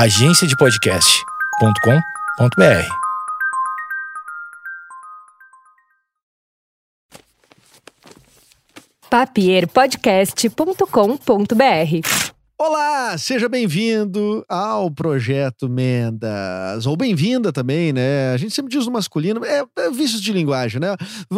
agenciadepodcast.com.br. papierpodcast.com.br Olá, seja bem-vindo ao Projeto Mendas. Ou bem-vinda também, né? A gente sempre diz no masculino, é, é vícios de linguagem, né?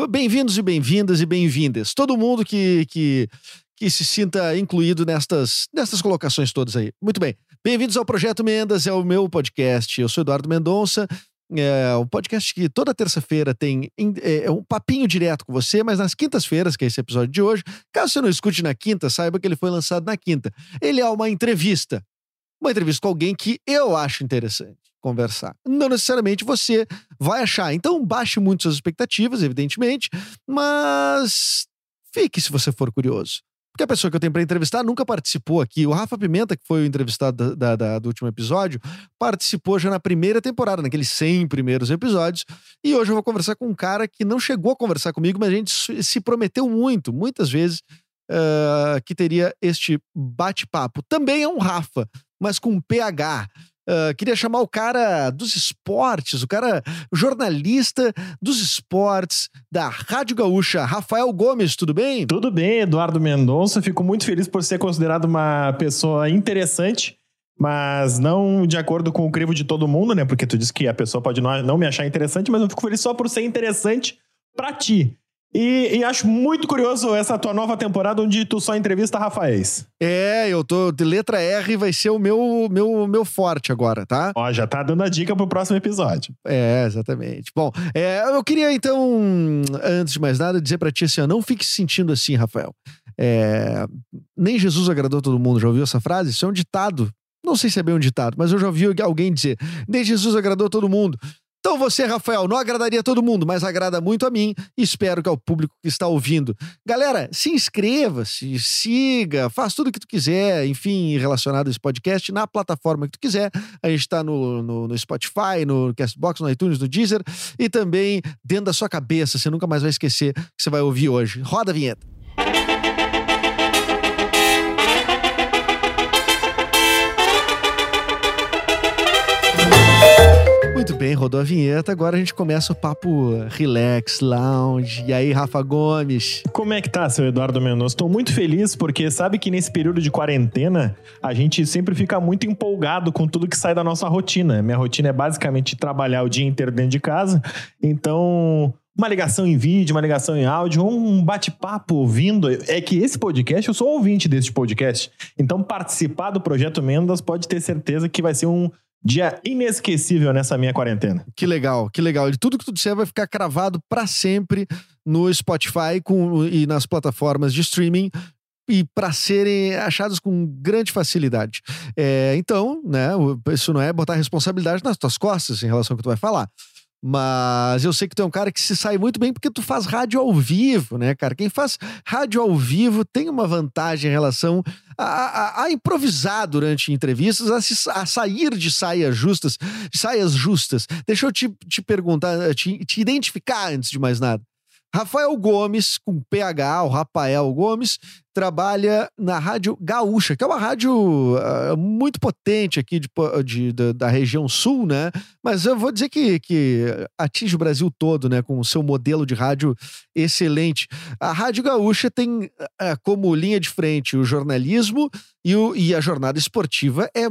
Bem-vindos e bem-vindas e bem-vindas. Todo mundo que, que, que se sinta incluído nestas, nestas colocações todas aí. Muito bem. Bem-vindos ao Projeto Mendas, é o meu podcast. Eu sou Eduardo Mendonça. É um podcast que toda terça-feira tem é, um papinho direto com você, mas nas quintas-feiras, que é esse episódio de hoje, caso você não escute na quinta, saiba que ele foi lançado na quinta. Ele é uma entrevista. Uma entrevista com alguém que eu acho interessante conversar. Não necessariamente você vai achar. Então, baixe muito suas expectativas, evidentemente, mas fique se você for curioso. Porque a pessoa que eu tenho para entrevistar nunca participou aqui. O Rafa Pimenta, que foi o entrevistado da, da, do último episódio, participou já na primeira temporada, naqueles 100 primeiros episódios. E hoje eu vou conversar com um cara que não chegou a conversar comigo, mas a gente se prometeu muito, muitas vezes, uh, que teria este bate-papo. Também é um Rafa, mas com PH. Uh, queria chamar o cara dos esportes, o cara jornalista dos esportes da Rádio Gaúcha, Rafael Gomes, tudo bem? Tudo bem, Eduardo Mendonça. Fico muito feliz por ser considerado uma pessoa interessante, mas não de acordo com o crivo de todo mundo, né? Porque tu disse que a pessoa pode não me achar interessante, mas eu fico feliz só por ser interessante para ti. E, e, acho muito curioso essa tua nova temporada onde tu só entrevista Rafaéis. É, eu tô. De letra R vai ser o meu, meu, meu forte agora, tá? Ó, já tá dando a dica pro próximo episódio. É, exatamente. Bom, é, eu queria então, antes de mais nada, dizer pra ti assim: ó, não fique se sentindo assim, Rafael. É, nem Jesus agradou todo mundo. Já ouviu essa frase? Isso é um ditado. Não sei se é bem um ditado, mas eu já ouvi alguém dizer: nem Jesus agradou todo mundo. Então você, Rafael, não agradaria todo mundo, mas agrada muito a mim e espero que ao público que está ouvindo. Galera, se inscreva, se siga, faz tudo o que tu quiser, enfim, relacionado a esse podcast na plataforma que tu quiser. A gente está no, no, no, Spotify, no Castbox, no iTunes, no Deezer e também dentro da sua cabeça. Você nunca mais vai esquecer que você vai ouvir hoje. Roda a vinheta. Muito bem, rodou a vinheta. Agora a gente começa o papo relax, lounge. E aí, Rafa Gomes? Como é que tá, seu Eduardo Mendonça? Estou muito feliz porque sabe que nesse período de quarentena a gente sempre fica muito empolgado com tudo que sai da nossa rotina. Minha rotina é basicamente trabalhar o dia inteiro dentro de casa. Então, uma ligação em vídeo, uma ligação em áudio, um bate-papo ouvindo. É que esse podcast, eu sou ouvinte desse podcast. Então, participar do Projeto Mendas pode ter certeza que vai ser um dia inesquecível nessa minha quarentena. Que legal, que legal. E tudo que tu disser vai ficar cravado para sempre no Spotify com, e nas plataformas de streaming e para serem achados com grande facilidade. É, então, né, isso não é botar responsabilidade nas tuas costas em relação ao que tu vai falar. Mas eu sei que tu é um cara que se sai muito bem porque tu faz rádio ao vivo, né, cara? Quem faz rádio ao vivo tem uma vantagem em relação a, a, a improvisar durante entrevistas, a, se, a, sair de saias justas, saias justas. Deixa eu te, te perguntar, te, te identificar antes de mais nada. Rafael Gomes, com PH, o Rafael Gomes, trabalha na Rádio Gaúcha, que é uma rádio uh, muito potente aqui de, de, de, da região sul, né? Mas eu vou dizer que, que atinge o Brasil todo, né? Com o seu modelo de rádio excelente. A Rádio Gaúcha tem uh, como linha de frente o jornalismo e, o, e a jornada esportiva é,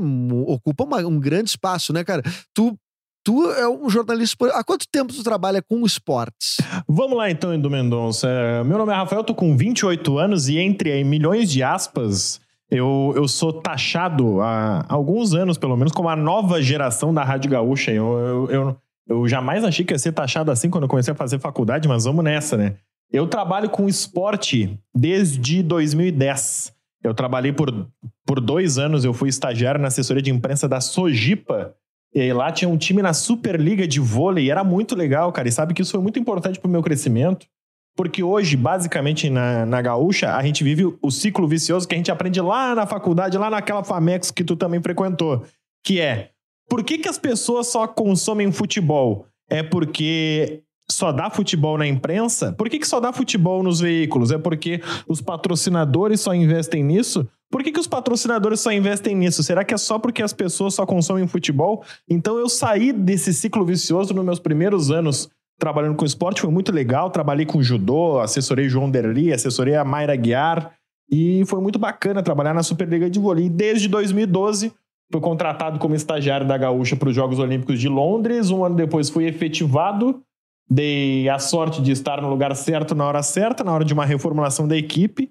ocupa uma, um grande espaço, né, cara? Tu Tu é um jornalista. Há quanto tempo tu trabalha com esportes? Vamos lá então, Edu Mendonça. Meu nome é Rafael, tô com 28 anos e entre milhões de aspas, eu, eu sou taxado há alguns anos, pelo menos, como a nova geração da Rádio Gaúcha. Eu, eu, eu, eu jamais achei que ia ser taxado assim quando eu comecei a fazer faculdade, mas vamos nessa, né? Eu trabalho com esporte desde 2010. Eu trabalhei por, por dois anos, eu fui estagiário na assessoria de imprensa da Sojipa, e lá tinha um time na Superliga de vôlei, era muito legal, cara. E sabe que isso foi muito importante pro meu crescimento. Porque hoje, basicamente, na, na gaúcha, a gente vive o ciclo vicioso que a gente aprende lá na faculdade, lá naquela FAMEX que tu também frequentou. Que é, por que, que as pessoas só consomem futebol? É porque só dá futebol na imprensa? Por que, que só dá futebol nos veículos? É porque os patrocinadores só investem nisso? Por que, que os patrocinadores só investem nisso? Será que é só porque as pessoas só consomem futebol? Então eu saí desse ciclo vicioso nos meus primeiros anos trabalhando com esporte, foi muito legal. Trabalhei com judô, assessorei João Derli, assessorei a Mayra Guiar. E foi muito bacana trabalhar na Superliga de Vôlei. Desde 2012, fui contratado como estagiário da Gaúcha para os Jogos Olímpicos de Londres. Um ano depois fui efetivado. Dei a sorte de estar no lugar certo na hora certa, na hora de uma reformulação da equipe.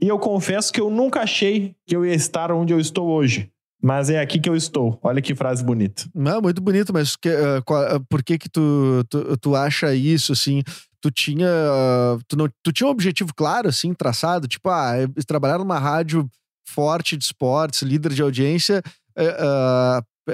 E eu confesso que eu nunca achei que eu ia estar onde eu estou hoje. Mas é aqui que eu estou. Olha que frase bonita. Não, muito bonito, mas que, uh, qual, uh, por que que tu, tu, tu acha isso, assim? Tu tinha, uh, tu, não, tu tinha um objetivo claro, assim, traçado? Tipo, ah, trabalhar numa rádio forte de esportes, líder de audiência,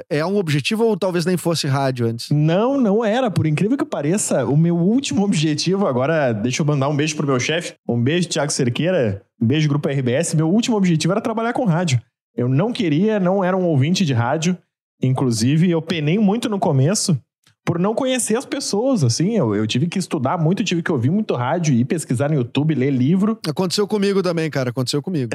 é um objetivo ou talvez nem fosse rádio antes? Não, não era. Por incrível que pareça, o meu último objetivo, agora deixa eu mandar um beijo pro meu chefe, um beijo, Thiago Cerqueira, um beijo, Grupo RBS. Meu último objetivo era trabalhar com rádio. Eu não queria, não era um ouvinte de rádio. Inclusive, eu penei muito no começo por não conhecer as pessoas, assim. Eu, eu tive que estudar muito, tive que ouvir muito rádio, ir pesquisar no YouTube, ler livro. Aconteceu comigo também, cara. Aconteceu comigo.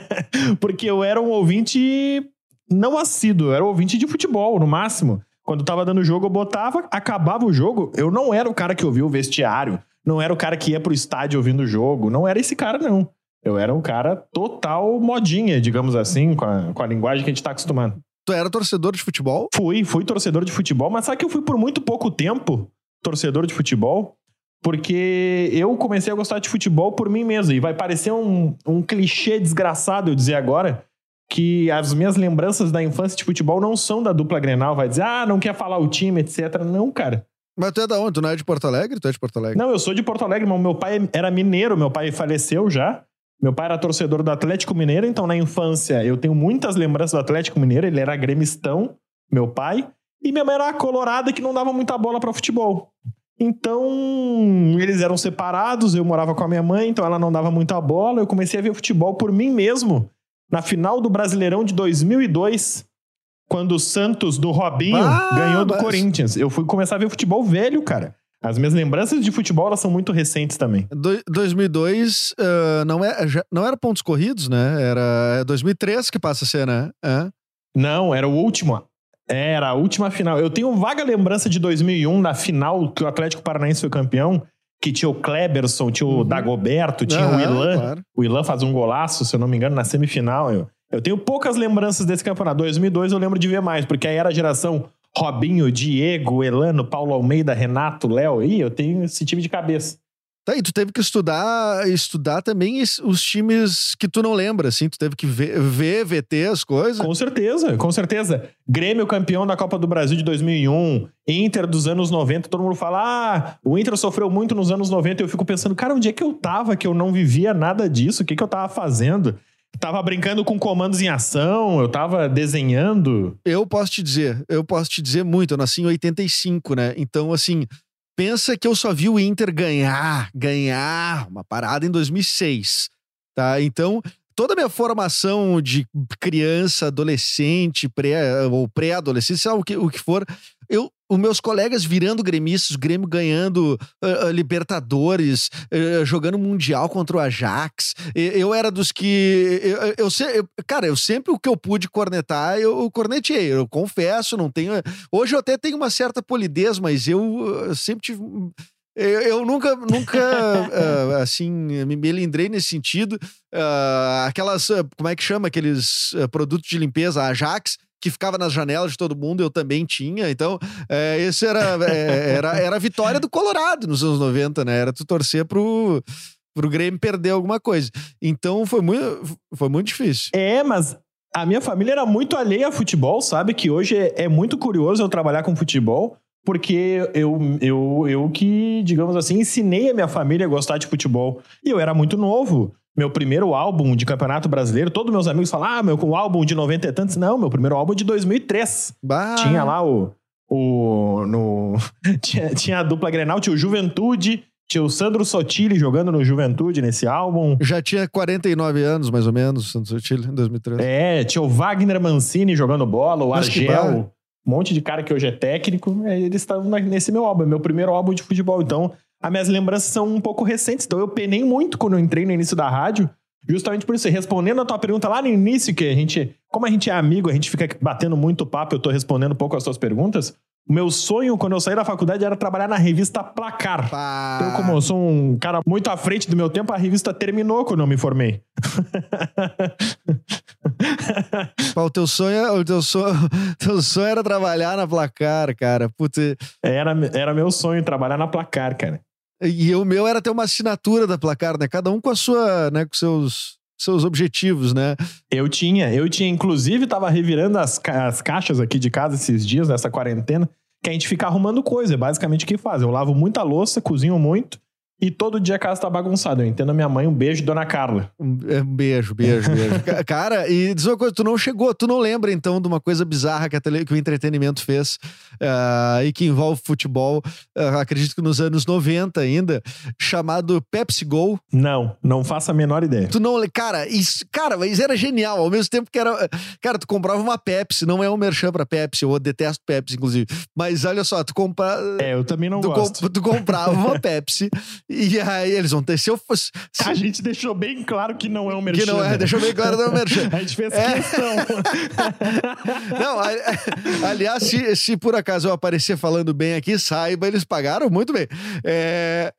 Porque eu era um ouvinte não assíduo, eu era ouvinte de futebol, no máximo. Quando tava dando jogo, eu botava, acabava o jogo. Eu não era o cara que ouvia o vestiário, não era o cara que ia pro estádio ouvindo o jogo, não era esse cara, não. Eu era um cara total modinha, digamos assim, com a, com a linguagem que a gente tá acostumado. Tu era torcedor de futebol? Fui, fui torcedor de futebol, mas sabe que eu fui por muito pouco tempo torcedor de futebol? Porque eu comecei a gostar de futebol por mim mesmo. E vai parecer um, um clichê desgraçado eu dizer agora que as minhas lembranças da infância de futebol não são da dupla Grenal. Vai dizer, ah, não quer falar o time, etc. Não, cara. Mas tu é da onde? Tu não é de Porto Alegre? Tu é de Porto Alegre? Não, eu sou de Porto Alegre, mas meu pai era mineiro. Meu pai faleceu já. Meu pai era torcedor do Atlético Mineiro, então na infância eu tenho muitas lembranças do Atlético Mineiro. Ele era gremistão, meu pai. E minha mãe era colorada que não dava muita bola para futebol. Então, eles eram separados, eu morava com a minha mãe, então ela não dava muita bola. Eu comecei a ver futebol por mim mesmo. Na final do Brasileirão de 2002, quando o Santos do Robinho ah, ganhou do mas... Corinthians. Eu fui começar a ver futebol velho, cara. As minhas lembranças de futebol elas são muito recentes também. Do, 2002 uh, não, é, já, não era pontos corridos, né? Era 2003 que passa a ser, né? É. Não, era o último. Era a última final. Eu tenho vaga lembrança de 2001, na final que o Atlético Paranaense foi campeão, que tinha o Kleberson, tinha o uhum. Dagoberto, tinha uhum, o Ilan. Claro. O Ilan faz um golaço, se eu não me engano, na semifinal. Eu, eu tenho poucas lembranças desse campeonato. 2002 eu lembro de ver mais, porque aí era a geração Robinho, Diego, Elano, Paulo Almeida, Renato, Léo. Ih, eu tenho esse time de cabeça. Tá, e tu teve que estudar, estudar também os times que tu não lembra, assim, tu teve que ver, ver VT as coisas. Com certeza, com certeza. Grêmio campeão da Copa do Brasil de 2001, Inter dos anos 90, todo mundo fala, ah, o Inter sofreu muito nos anos 90, eu fico pensando, cara, onde é que eu tava que eu não vivia nada disso? O que que eu tava fazendo? Tava brincando com comandos em ação, eu tava desenhando. Eu posso te dizer, eu posso te dizer muito, eu nasci em 85, né? Então, assim, pensa que eu só vi o Inter ganhar, ganhar uma parada em 2006, tá? Então, toda a minha formação de criança, adolescente, pré ou pré-adolescente, o que, o que for, eu os meus colegas virando gremistas, o Grêmio ganhando uh, uh, Libertadores, uh, jogando Mundial contra o Ajax. Eu, era dos que. Eu, eu, eu, cara, eu sempre o que eu pude cornetar, eu cornetei. Eu confesso, não tenho. Hoje eu até tenho uma certa polidez, mas eu sempre tive. Eu, eu nunca, nunca assim, me melindrei nesse sentido. aquelas, como é que chama? Aqueles produtos de limpeza, Ajax que ficava nas janelas de todo mundo, eu também tinha. Então, é, esse era, é, era, era a vitória do Colorado nos anos 90, né? Era tu torcer pro, pro Grêmio perder alguma coisa. Então, foi muito, foi muito difícil. É, mas a minha família era muito alheia a futebol, sabe? Que hoje é, é muito curioso eu trabalhar com futebol, porque eu, eu, eu que, digamos assim, ensinei a minha família a gostar de futebol. E eu era muito novo meu primeiro álbum de Campeonato Brasileiro, todos meus amigos falam, ah, meu álbum de 90 e tantos. Não, meu primeiro álbum é de 2003. Bah. Tinha lá o... o no, tinha, tinha a dupla Grenal, tinha o Juventude, tinha o Sandro Sotile jogando no Juventude nesse álbum. Já tinha 49 anos, mais ou menos, o Sandro Sotile, em 2003. É, tinha o Wagner Mancini jogando bola, o Mas Argel. um monte de cara que hoje é técnico, é, eles estavam nesse meu álbum, é meu primeiro álbum de futebol. Então, as minhas lembranças são um pouco recentes. Então, eu penei muito quando eu entrei no início da rádio, justamente por isso. Respondendo a tua pergunta lá no início, que a gente, como a gente é amigo, a gente fica batendo muito papo, eu tô respondendo um pouco as suas perguntas. O meu sonho, quando eu saí da faculdade, era trabalhar na revista Placar. Pá. Então, como eu sou um cara muito à frente do meu tempo, a revista terminou quando eu me formei. Pá, o teu sonho, o teu sonho, teu sonho era trabalhar na placar, cara. Putz, Era, era meu sonho trabalhar na Placar, cara. E o meu era ter uma assinatura da placar, né? Cada um com a sua, né, com seus seus objetivos, né? Eu tinha, eu tinha, inclusive, tava revirando as, ca- as caixas aqui de casa esses dias, nessa quarentena, que a gente fica arrumando coisa, é basicamente o que faz. Eu lavo muita louça, cozinho muito, e todo dia a casa tá bagunçada. Eu entendo a minha mãe, um beijo, dona Carla. Um, é, beijo, beijo, beijo. Ca- Cara, e diz uma coisa, tu não chegou, tu não lembra então de uma coisa bizarra que, a tele- que o entretenimento fez ah, e que envolve futebol, ah, acredito que nos anos 90 ainda, chamado Pepsi Go. Não, não faço a menor ideia. Tu não, cara, isso, cara, mas era genial, ao mesmo tempo que era, cara, tu comprava uma Pepsi, não é um merchan pra Pepsi, eu detesto Pepsi inclusive, mas olha só, tu compra É, eu também não tu, gosto. com- tu comprava uma Pepsi e aí eles vão ter se eu fosse se- A gente deixou bem claro que não é um merchan. que não é, né? deixa eu ver claro, não é um merchan. A gente fez É. questão. Não, a- aliás, se, se por acaso eu aparecer falando bem aqui, saiba, eles pagaram muito bem. É,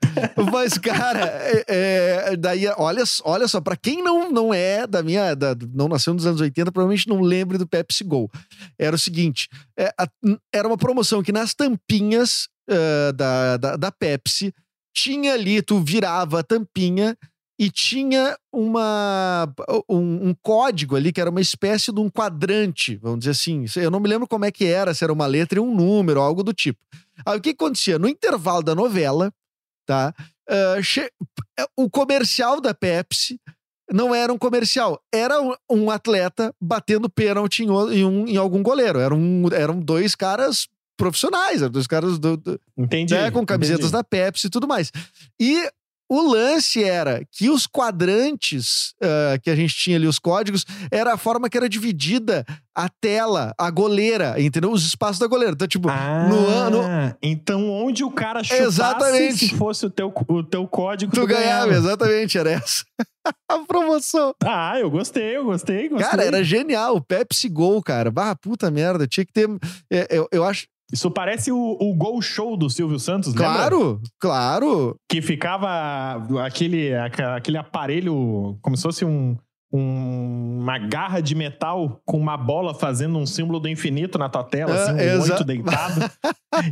mas, cara, é, é, daí, olha, olha só, pra quem não, não é da minha. da- não nasceu nos anos 80, provavelmente não lembre do Pepsi Go. Era o seguinte: é, a- era uma promoção que nas tampinhas ah, da, da, da Pepsi tinha ali, tu virava a tampinha e tinha uma, um, um código ali que era uma espécie de um quadrante, vamos dizer assim. Eu não me lembro como é que era, se era uma letra e um número, algo do tipo. Aí o que acontecia? No intervalo da novela, tá? che- o comercial da Pepsi não era um comercial, era um, atleta batendo pênalti em um- em algum goleiro. Eram, eram dois caras profissionais, eram dois caras do- do, Entendi. né, com camisetas entendi. da Pepsi e tudo mais. E o lance era que os quadrantes ah, que a gente tinha ali, os códigos, era a forma que era dividida a tela, a goleira, entendeu? Os espaços da goleira. Então, tipo, Ah, no ano. então onde o cara chutasse, Exatamente. se fosse o teu, o teu código, Tu ganhava, exatamente, era essa. a promoção. Ah, eu gostei, eu gostei, gostei. Cara, era genial. O Pepsi Gol, cara. Barra puta merda. Tinha que ter. é, eu, eu acho. Isso parece o, o gol show do Silvio Santos, lembra? Claro, claro. Que ficava aquele, aquele aparelho, como se fosse um, um- uma garra de metal com uma bola fazendo um símbolo do infinito na tua tela, É, assim, um oito deitado.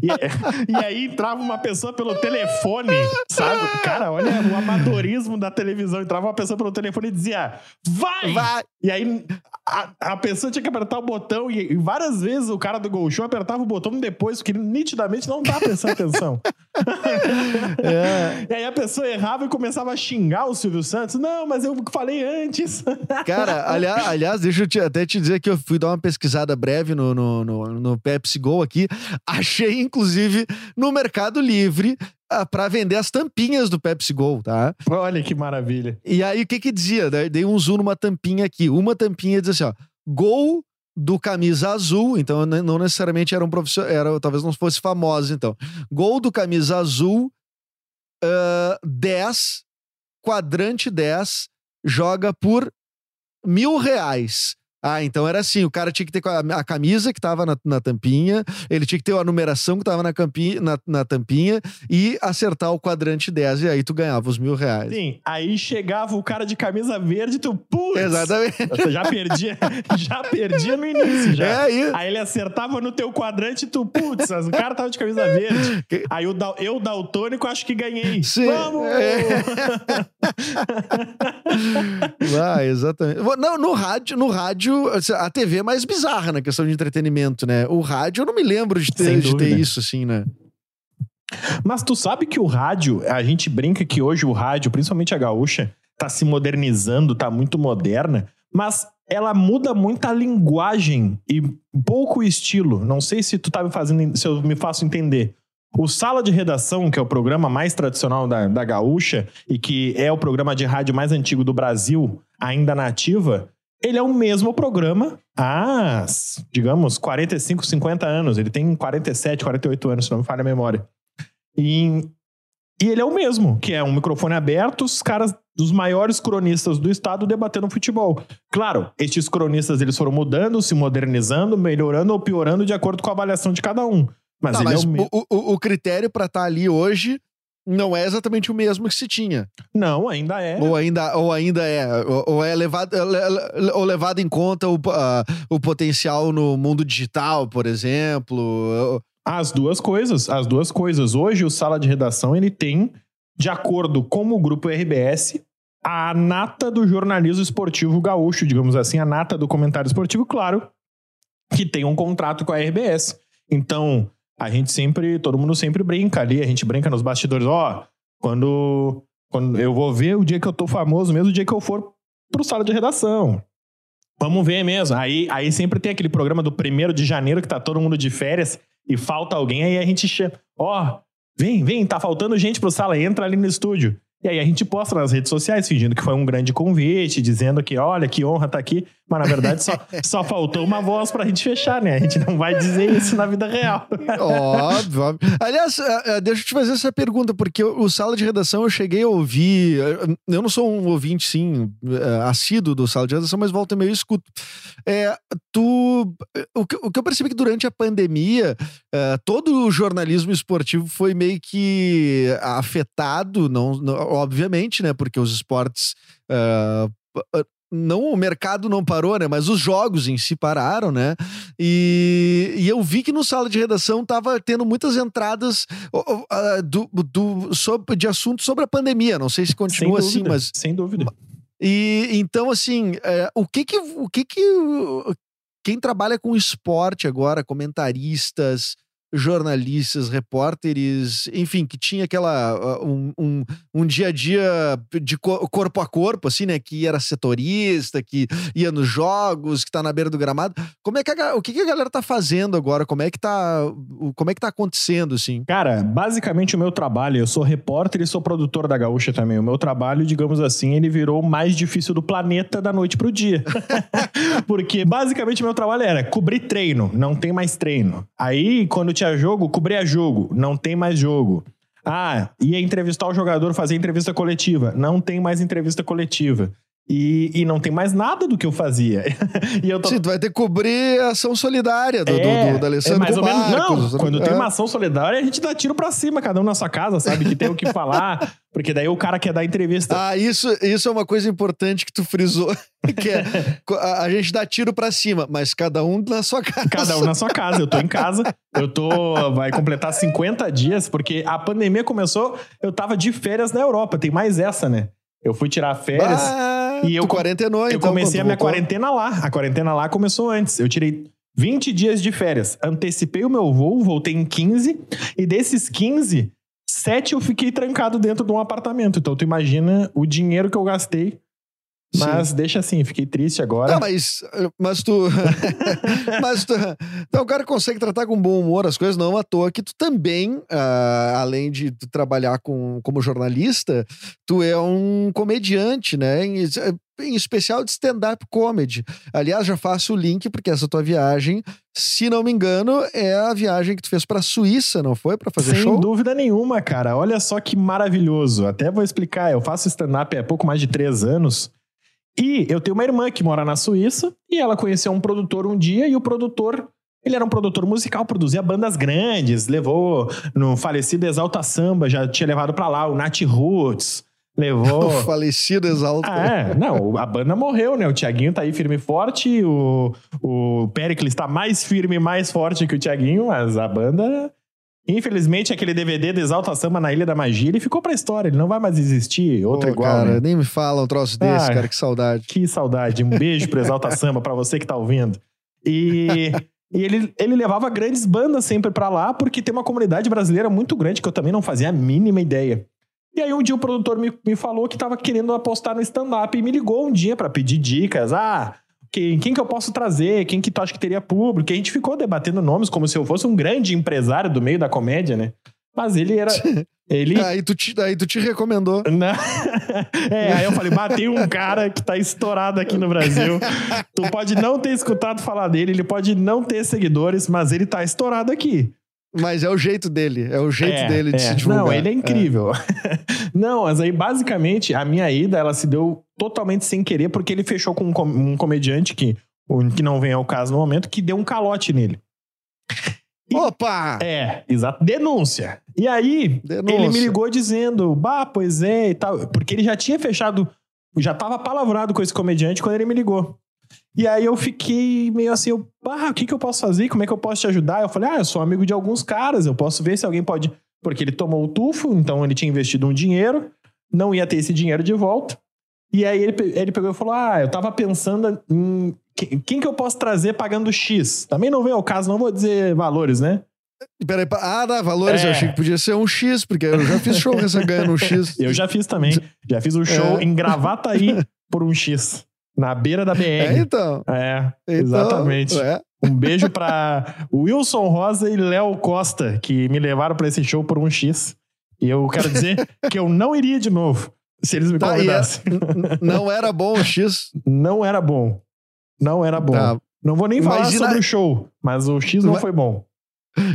e, e aí entrava uma pessoa pelo telefone, sabe? Cara, olha o amadorismo da televisão. Entrava uma pessoa pelo telefone e dizia, vai! Vai. E aí a, a pessoa tinha que apertar o botão e, e várias vezes o cara do Gol Show apertava o botão depois, porque ele nitidamente não tá prestando atenção. É. E aí a pessoa errava e começava a xingar o Silvio Santos. Não, mas eu falei antes. Cara, aliás, aliás, deixa eu te- até te dizer que eu fui dar uma pesquisada breve no, no, no, no Pepsi Go aqui. Achei, inclusive, no Mercado Livre ah, pra vender as tampinhas do Pepsi Go, tá? Olha que maravilha. E aí, o que que dizia? Dei um zoom numa tampinha aqui. Uma tampinha dizia assim, ó. Gol do camisa azul. Então, ne- não necessariamente era um profissional... Era, talvez não fosse famoso, então. Gol do camisa azul, ah, 10, quadrante 10, joga por mil reais. Ah, então era assim: o cara tinha que ter a, camisa que tava na, na tampinha, ele tinha que ter a numeração que tava na, na, na tampinha e acertar o quadrante 10, e aí tu ganhava os mil reais. Sim, aí chegava o cara de camisa verde tu, putz! Exatamente. Você já perdia, já perdia no início, já. É aí. Aí ele acertava no teu quadrante e tu, putz, o cara tava de camisa verde. Que- Aí dal- eu, daltônico, acho que ganhei. Sim. Vamos! É. Ah, exatamente. Não, no rádio, no rádio, assim, a TV é mais bizarra na questão de entretenimento, né? O rádio eu não me lembro de ter, de ter isso, assim, né? Mas tu sabe que o rádio, a gente brinca que hoje o rádio, principalmente a gaúcha, tá se modernizando, tá muito moderna, mas ela muda muito a linguagem e pouco o estilo. Não sei se tu tá me fazendo, se eu me faço entender. O Sala de Redação, que é o programa mais tradicional da, da Gaúcha e que é o programa de rádio mais antigo do Brasil, ainda na ativa, ele é o mesmo programa há, digamos, 45, 50 anos. Ele tem 47, 48 anos, se não me falha a memória. E, e ele é o mesmo, que é um microfone aberto, os caras dos maiores cronistas do estado debatendo futebol. Claro, estes cronistas eles foram mudando, se modernizando, melhorando ou piorando de acordo com a avaliação de cada um. Mas, Tá, ele mas é o, o, o- o critério pra estar ali hoje não é exatamente o mesmo que se tinha. Não, ainda é. Ou ainda, ou ainda é. Ou, ou é levado, ou levado em conta o, ah, o potencial no mundo digital, por exemplo. As duas coisas, as duas coisas. Hoje o sala de redação ele tem, de acordo com o grupo RBS, a nata do jornalismo esportivo gaúcho, digamos assim, a nata do comentário esportivo, claro, que tem um contrato com a RBS. Então, a gente sempre, todo mundo sempre brinca ali, a gente brinca nos bastidores, ó, quando, quando eu vou ver o dia que eu tô famoso, mesmo o dia que eu for pro sala de redação. Vamos ver mesmo. Aí, aí sempre tem aquele programa do primeiro de janeiro que tá todo mundo de férias e falta alguém, aí a gente chama, ó, vem, vem, tá faltando gente pro sala, entra ali no estúdio. E aí a gente posta nas redes sociais, fingindo que foi um grande convite, dizendo que, olha, que honra tá aqui. Mas na verdade só, só faltou uma voz pra gente fechar, né? A gente não vai dizer isso na vida real. Óbvio, óbvio. Aliás, ah, ah, deixa eu te fazer essa pergunta, porque o, sala de redação eu cheguei a ouvir. ah, Eu não sou um ouvinte, sim, assíduo do sala de redação, mas volta e meio escuto. É, tu. O que, eu percebi que durante a pandemia, todo o jornalismo esportivo foi meio que afetado, não, não- obviamente, né? Porque os esportes. ah, não, o mercado não parou, né? Mas os jogos em si pararam, né? E, e eu vi que no sala de redação tava tendo muitas entradas ah, do, do, sobre, de assuntos sobre a pandemia. Não sei se continua assim, dúvida, mas. Sem dúvida. E então, assim, é, o que que. O que que. Quem trabalha com esporte agora, comentaristas, jornalistas, repórteres, enfim, que tinha aquela. ah, Um, um, um dia a dia de co- corpo a corpo, assim, né? Que era setorista, que ia nos jogos, que tá na beira do gramado. Como é que a, o que, a galera tá fazendo agora? Como é que tá. Como é que tá acontecendo, assim? Cara, basicamente o meu trabalho, eu sou repórter e sou produtor da Gaúcha também. O meu trabalho, digamos assim, ele virou o mais difícil do planeta da noite pro dia. Porque basicamente o meu trabalho era cobrir treino, não tem mais treino. Aí, quando tinha jogo, cobria jogo, não tem mais jogo. Ah, ia entrevistar o jogador, fazer entrevista coletiva, não tem mais entrevista coletiva. E, e não tem mais nada do que eu fazia. e eu tô Sim, tu vai ter que cobrir a ação solidária do, do, é, do, do Alessandro é mais ou menos. Marcos, Não, quando é. tem uma ação solidária, a gente dá tiro pra cima, cada um na sua casa, sabe? Que tem o que falar, porque daí o cara quer dar entrevista. Ah, isso, isso é uma coisa importante que tu frisou, que é a, a gente dá tiro pra cima, mas cada um na sua casa. Cada um na sua casa. Eu tô em casa, eu tô. Vai completar 50 dias, porque a pandemia começou, eu tava de férias na Europa. Tem mais essa, né? Eu fui tirar férias. Ah, E eu quarentenou, eu então. comecei a minha voltou. quarentena lá. A quarentena lá começou antes. Eu tirei 20 dias de férias. Antecipei o meu voo, voltei em 15. E desses 15, 7 eu fiquei trancado dentro de um apartamento. Então tu imagina o dinheiro que eu gastei. Mas deixa assim, fiquei triste agora. Não, mas, mas tu. mas tu. Então o cara consegue tratar com bom humor as coisas, não à toa que tu também, ah, além de tu trabalhar com, como jornalista, tu é um comediante, né? Em, em especial de stand-up comedy. Aliás, já faço o link, porque essa tua viagem, se não me engano, é a viagem que tu fez pra Suíça, não foi? Pra fazer Sem show? dúvida nenhuma, cara. Olha só que maravilhoso. Até vou explicar. Eu faço stand-up há pouco mais de três anos. E eu tenho uma irmã que mora na Suíça. E ela conheceu um produtor um dia. E o produtor, ele era um produtor musical, produzia bandas grandes. Levou no falecido Exalta Samba, já tinha levado pra lá o Nat Roots. Levou. O falecido exalta. Ah, é, não, a banda morreu, né? O Tiaguinho tá aí firme e forte, o, o Pericles tá mais firme e mais forte que o Tiaguinho, mas a banda. Infelizmente, aquele DVD do Exalta Samba na Ilha da Magia, ele ficou pra história, ele não vai mais existir. Outro Pô, igual, cara, né? nem me fala um troço desse, Ah. cara, que saudade. Que saudade. Um beijo pro Exalta Samba, pra você que tá ouvindo. E, e ele, ele levava grandes bandas sempre pra lá, porque tem uma comunidade brasileira muito grande que eu também não fazia a mínima ideia. E aí um dia o produtor me, me falou que tava querendo apostar no stand-up e me ligou um dia pra pedir dicas. Ah, quem, quem que eu posso trazer? Quem que tu acha que teria público? E a gente ficou debatendo nomes como se eu fosse um grande empresário do meio da comédia, né? Mas ele era. Ele. Aí tu te, aí tu te recomendou. Não. É, aí eu falei, batei um cara que tá estourado aqui no Brasil. Tu pode não ter escutado falar dele, ele pode não ter seguidores, mas ele tá estourado aqui. Mas é o jeito dele, é o jeito É, dele de é. se divulgar. Não, ele é incrível. não, mas aí basicamente a minha ida ela se deu totalmente sem querer porque ele fechou com um, com- um comediante que, que não vem ao caso no momento, que deu um calote nele. Opa! É, exato. Denúncia. E aí, Denúncia. ele me ligou dizendo, bah, pois é e tal. Porque ele já tinha fechado, já tava palavrado com esse comediante quando ele me ligou. E aí eu fiquei meio assim, eu, bah, o que que eu posso fazer? Como é que eu posso te ajudar? Eu falei, ah, eu sou amigo de alguns caras, eu posso ver se alguém pode. Porque ele tomou o tufo, então ele tinha investido um dinheiro, não ia ter esse dinheiro de volta. E aí ele, ele pegou e falou: Ah, eu tava pensando em quem, quem que eu posso trazer pagando X. Também não vem ao caso, não vou dizer valores, né? Peraí, ah, dá valores, É. eu achei que podia ser um X, porque eu já fiz show ganhando um X. Eu já fiz também. Já fiz um show É. em Gravataí por um X. Na beira da É, BR. então. É, Então, exatamente. é. Um beijo pra Wilson Rosa e Léo Costa, que me levaram pra esse show por um X. E eu quero dizer que eu não iria de novo se eles me Tá, é- convidassem. n- não era bom o X. Não era bom. Não era bom. Tá. Não vou nem falar Imagina- sobre o show, mas o X não Mas- foi bom.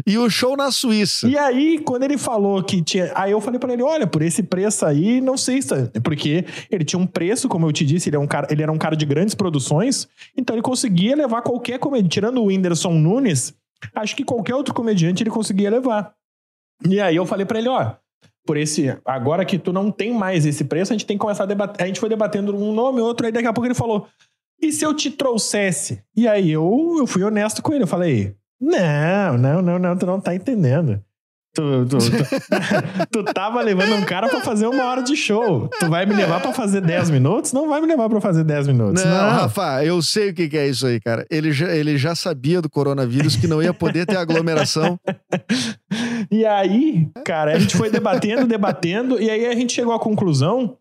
E o show na Suíça. E aí, quando ele falou que tinha. Aí eu falei pra ele: olha, por esse preço aí, não sei se. tá-" Porque ele tinha um preço, como eu te disse, ele, é um cara, ele era um cara de grandes produções, então ele conseguia levar qualquer comediante. Tirando o Whindersson Nunes, acho que qualquer outro comediante ele conseguia levar. E aí eu falei pra ele: ó. Por esse. Agora que tu não tem mais esse preço, a gente tem que começar a debater. A gente foi debatendo um nome, outro, aí daqui a pouco ele falou: e se eu te trouxesse? E aí eu, eu fui honesto com ele. Eu falei: Não, não, não, não, tu não tá entendendo. Tu, tu, tu, tu tava levando um cara pra fazer uma hora de show. Tu vai me levar pra fazer 10 minutos? Não vai me levar pra fazer 10 minutos. Não, Não, Rafa, eu sei o que que é isso aí, cara. Ele já, ele já sabia do coronavírus que não ia poder ter aglomeração. E aí, cara, a gente foi debatendo, debatendo, e aí a gente chegou à conclusão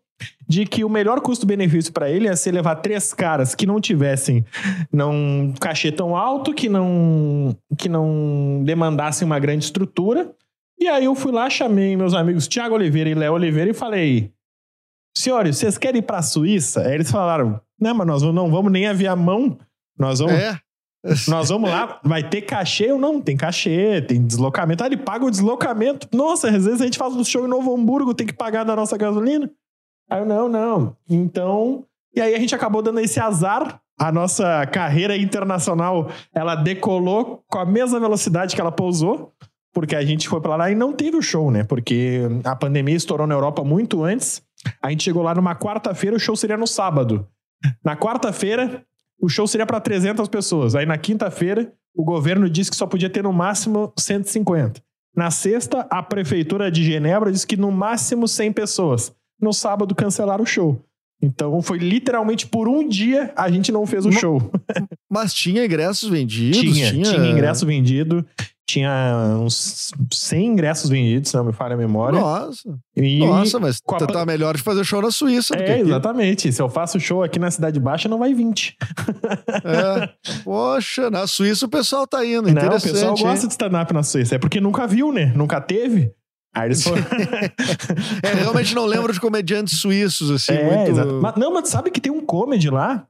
de que o melhor custo-benefício pra ele é ser levar três caras que não tivessem não cachê tão alto, que não que não demandassem uma grande estrutura. E aí eu fui lá, chamei meus amigos Tiago Oliveira e Léo Oliveira e falei: "Senhores, vocês querem ir pra Suíça?" Aí eles falaram: "Não, mas nós não vamos nem aviar mão. Nós vamos É. nós vamos lá, vai ter cachê ou não? Tem cachê, tem deslocamento. Ah, ele paga o deslocamento. Nossa, às vezes a gente faz um show em Novo Hamburgo, tem que pagar da nossa gasolina. Aí eu, não, não. Então, e aí a gente acabou dando esse azar. A nossa carreira internacional, ela decolou com a mesma velocidade que ela pousou, porque a gente foi pra lá e não teve o show, né? Porque a pandemia estourou na Europa muito antes. A gente chegou lá numa quarta-feira, o show seria no sábado. Na quarta-feira, o show seria para 300 pessoas. Aí na quinta-feira, o governo disse que só podia ter no máximo 150. Na sexta, a prefeitura de Genebra disse que no máximo 100 pessoas. No sábado, cancelaram o show. Então foi literalmente por um dia a gente não fez o Não- show. Mas tinha ingressos vendidos? Tinha, tinha ingresso vendido, tinha uns 100 ingressos vendidos, se não me falha a memória. Nossa, E- nossa, mas a tá, tá melhor de fazer show na Suíça É, exatamente. Se eu faço show aqui na Cidade Baixa, não vai 20. É. Poxa, na Suíça o pessoal tá indo. Não, o pessoal hein? gosta de stand-up na Suíça. É porque nunca viu, né? Nunca teve. É, realmente não lembro de comediantes suíços, assim, é, muito. exato. Mas, não, mas sabe que tem um comedy lá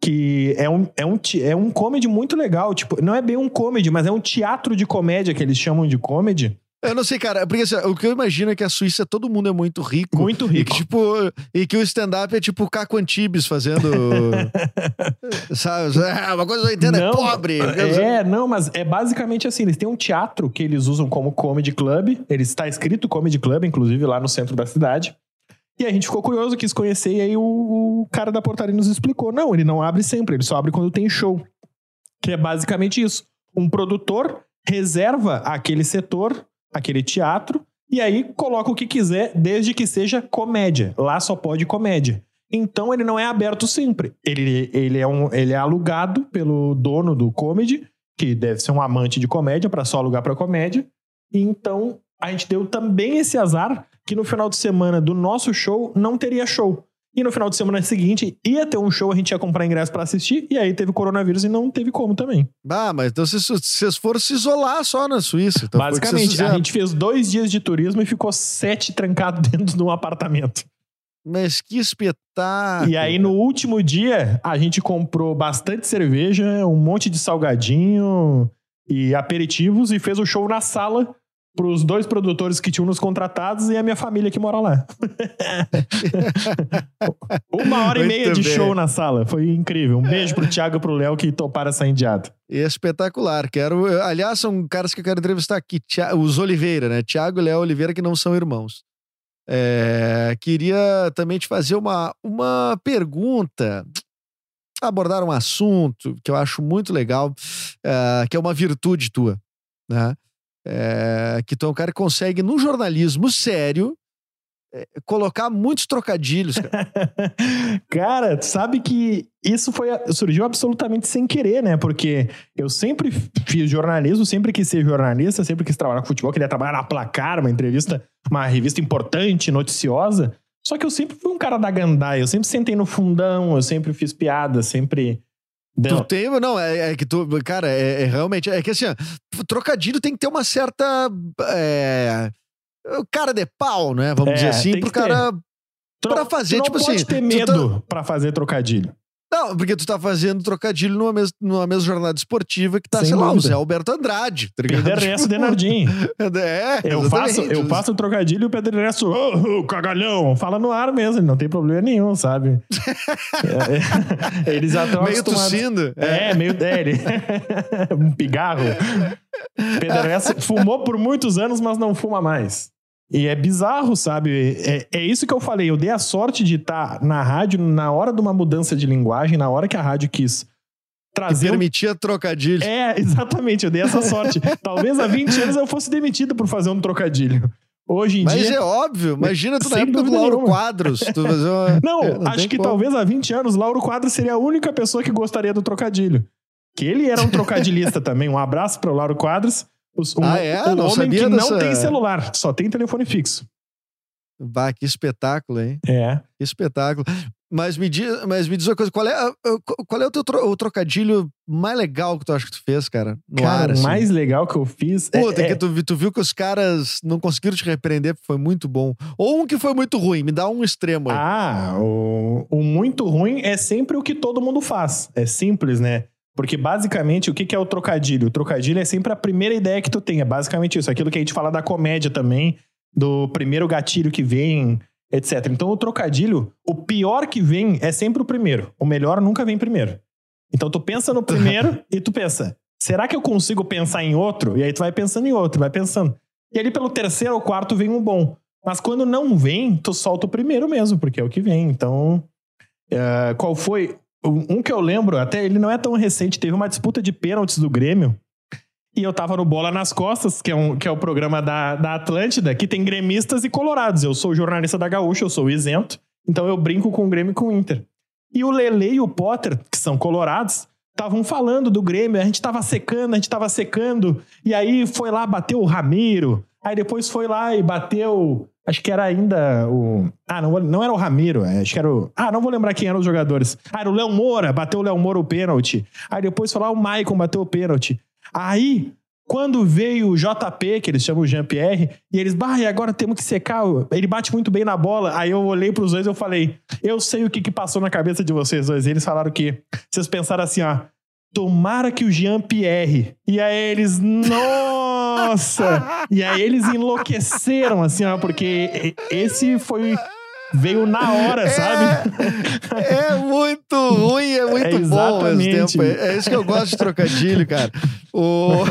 que é um, é, um, é um comedy muito legal. Tipo, não é bem um comedy, mas é um teatro de comédia que eles chamam de comedy. Eu não sei, cara, porque assim, o que eu imagino é que a Suíça todo mundo é muito rico. Muito E rico. que, tipo, e que o stand-up é tipo Caco Antibes fazendo. sabe? É, uma coisa que eu entendo é Não, pobre. É, não, mas é basicamente assim: eles têm um teatro que eles usam como comedy club. Ele está escrito comedy club, inclusive, lá no centro da cidade. E a gente ficou curioso, quis conhecer, e aí o, o cara da portaria nos explicou: não, ele não abre sempre, ele só abre quando tem show. Que é basicamente isso. Um produtor reserva aquele setor, aquele teatro, e aí coloca o que quiser, desde que seja comédia. Lá só pode comédia. Então ele não é aberto sempre. Ele, ele, é, um, ele é alugado pelo dono do comedy, que deve ser um amante de comédia, para só alugar para comédia. Então a gente deu também esse azar que no final de semana do nosso show não teria show. E no final de semana seguinte ia ter um show, a gente ia comprar ingresso pra assistir, e aí teve coronavírus e não teve como também. Ah, mas então vocês, vocês foram se isolar só na Suíça. Então Basicamente, a gente fez dois dias de turismo e ficou sete trancado dentro de um apartamento. Mas que espetáculo. E aí, no último dia, a gente comprou bastante cerveja, um monte de salgadinho e aperitivos e fez o show na sala pros dois produtores que tinham nos contratados e a minha família que mora lá. Uma hora e Muito meia de bem. show na sala. Foi incrível. Um beijo pro Thiago e pro Léo que toparam essa indiada. Espetacular. Quero, aliás, são caras que eu quero entrevistar aqui. Os Oliveira, né? Tiago e Léo Oliveira, que não são irmãos. É, queria também te fazer uma, uma pergunta, abordar um assunto que eu acho muito legal, é, que é uma virtude tua, né? É, que tu é um cara que consegue, no jornalismo sério, é, colocar muitos trocadilhos, cara. Cara, tu sabe que isso foi surgiu absolutamente sem querer, né? Porque eu sempre fiz jornalismo, sempre quis ser jornalista, sempre quis trabalhar com futebol, queria trabalhar na Placar, uma entrevista, uma revista importante, noticiosa. Só que eu sempre fui um cara da gandaia, eu sempre sentei no fundão, eu sempre fiz piada, sempre. Tu Não, tem, não, é, é que tu, cara, é, é realmente, é que assim, trocadilho tem que ter uma certa, é, cara de pau, né, vamos É, dizer assim, pro ter. cara, tu pra fazer, tu não tipo pode assim, ter tu medo pra fazer trocadilho. Não, porque tu tá fazendo trocadilho numa, mes, numa mesma jornada esportiva que tá, Sem sei lá, o dúvida. Zé Alberto Andrade, tá ligado? Pedro Ernesto Denardim. É, Eu exatamente. faço, eu faço o trocadilho e o Pedro Ernesto, ô, ô, cagalhão, fala no ar mesmo, não tem problema nenhum, sabe? É, é, eles já estão Meio tossindo. É, meio dele. um pigarro. Pedro Ernesto fumou por muitos anos, mas não fuma mais. E é bizarro, sabe? É, é isso que eu falei. Eu dei a sorte de estar na rádio na hora de uma mudança de linguagem, na hora que a rádio quis Que trazer um permitia trocadilho. é, exatamente, eu dei essa sorte. Talvez há 20 anos eu fosse demitido por fazer um trocadilho. Hoje em Mas dia. é óbvio, imagina tu na época do Lauro nenhuma. Quadros. Tu fazer uma... Não, É, acho tem que como. talvez há 20 anos Lauro Quadros seria a única pessoa que gostaria do trocadilho. Que ele era um trocadilhista também. Um abraço para o Lauro Quadros. Um, Ah, é? um Não homem que dessa- não tem celular, só tem telefone fixo. Bah, que espetáculo, hein? É. Que espetáculo. Mas me diz, mas me diz uma coisa, qual é, a- qual é o teu tro- o trocadilho mais legal que tu acha que tu fez, cara? No Cara, ar, o assim? mais legal que eu fiz. é- Puta, é, que tu, tu viu que os caras não conseguiram te repreender porque foi muito bom. Ou um que foi muito ruim, me dá um extremo aí. Ah, o, o muito ruim é sempre o que todo mundo faz. É simples, né? Porque basicamente, o que que é o trocadilho? O trocadilho é sempre a primeira ideia que tu tem. É basicamente isso. Aquilo que a gente fala da comédia também, do primeiro gatilho que vem, etc. Então, o trocadilho, o pior que vem é sempre o primeiro. O melhor nunca vem primeiro. Então, tu pensa no primeiro e tu pensa, será que eu consigo pensar em outro? E aí tu vai pensando em outro, vai pensando. E ali pelo terceiro ou quarto vem um bom. Mas quando não vem, tu solta o primeiro mesmo, porque é o que vem. Então, é, qual foi? Um que eu lembro, até ele não é tão recente, teve uma disputa de pênaltis do Grêmio. E eu tava no Bola nas Costas, que é, um, que é o programa da, da Atlântida, que tem gremistas e colorados. Eu sou jornalista da Gaúcha, eu sou isento, então eu brinco com o Grêmio e com o Inter. E o Lele e o Potter, que são colorados, estavam falando do Grêmio, a gente tava secando, a gente tava secando, e aí foi lá, bateu o Ramiro, aí depois foi lá e bateu, acho que era ainda o... Ah, não, não era o Ramiro, é, acho que era o... Ah, não vou lembrar quem eram os jogadores. Ah, era o Léo Moura, bateu o Léo Moura o pênalti. Aí depois foi lá o Maicon, bateu o pênalti. Aí, quando veio o JP, que eles chamam o Jean-Pierre, e eles, bah, e agora temos que secar, ele bate muito bem na bola. Aí eu olhei pros dois e eu falei, eu sei o que, que passou na cabeça de vocês dois. E eles falaram que, vocês pensaram assim, ó, tomara que o Jean-Pierre. E aí eles, nossa! e aí eles enlouqueceram, assim, ó, porque esse foi, veio na hora, sabe? É muito ruim, é muito É bom ao mesmo tempo. É, é isso que eu gosto de trocadilho, cara. O...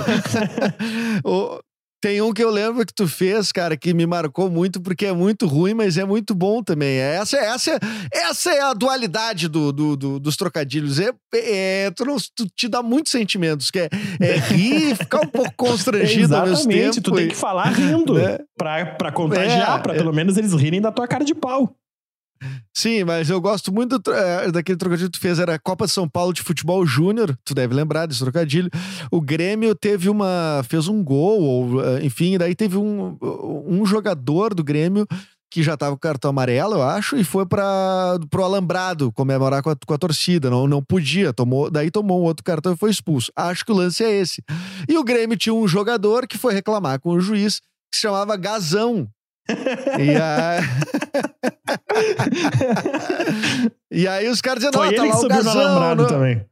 o- Tem um que eu lembro que tu fez, cara, que me marcou muito, porque é muito ruim, mas é muito bom também. Essa, essa, essa é a dualidade do, do- do- dos trocadilhos. É, é- tu, não- tu te dá muitos sentimentos, que é, é rir, ficar um pouco constrangido ao mesmo tempo. Exatamente, tu tem que falar rindo né? pra, pra contagiar, É, pra é. pelo menos eles rirem da tua cara de pau. Sim, mas eu gosto muito do eh, daquele trocadilho que tu fez, era a Copa de São Paulo de Futebol Júnior, tu deve lembrar desse trocadilho. O Grêmio teve uma. fez um gol, ou eh, enfim, daí teve um, um jogador do Grêmio que já tava com cartão amarelo, eu acho, e foi para pro Alambrado comemorar com a, com a torcida. Não, não podia, tomou, daí tomou um outro cartão e foi expulso. Acho que o lance é esse. E o Grêmio tinha um jogador que foi reclamar com o juiz que se chamava Gazão. E, a... e aí os caras não, tá ele lá que o subiu no Gazão. alambrado não- também.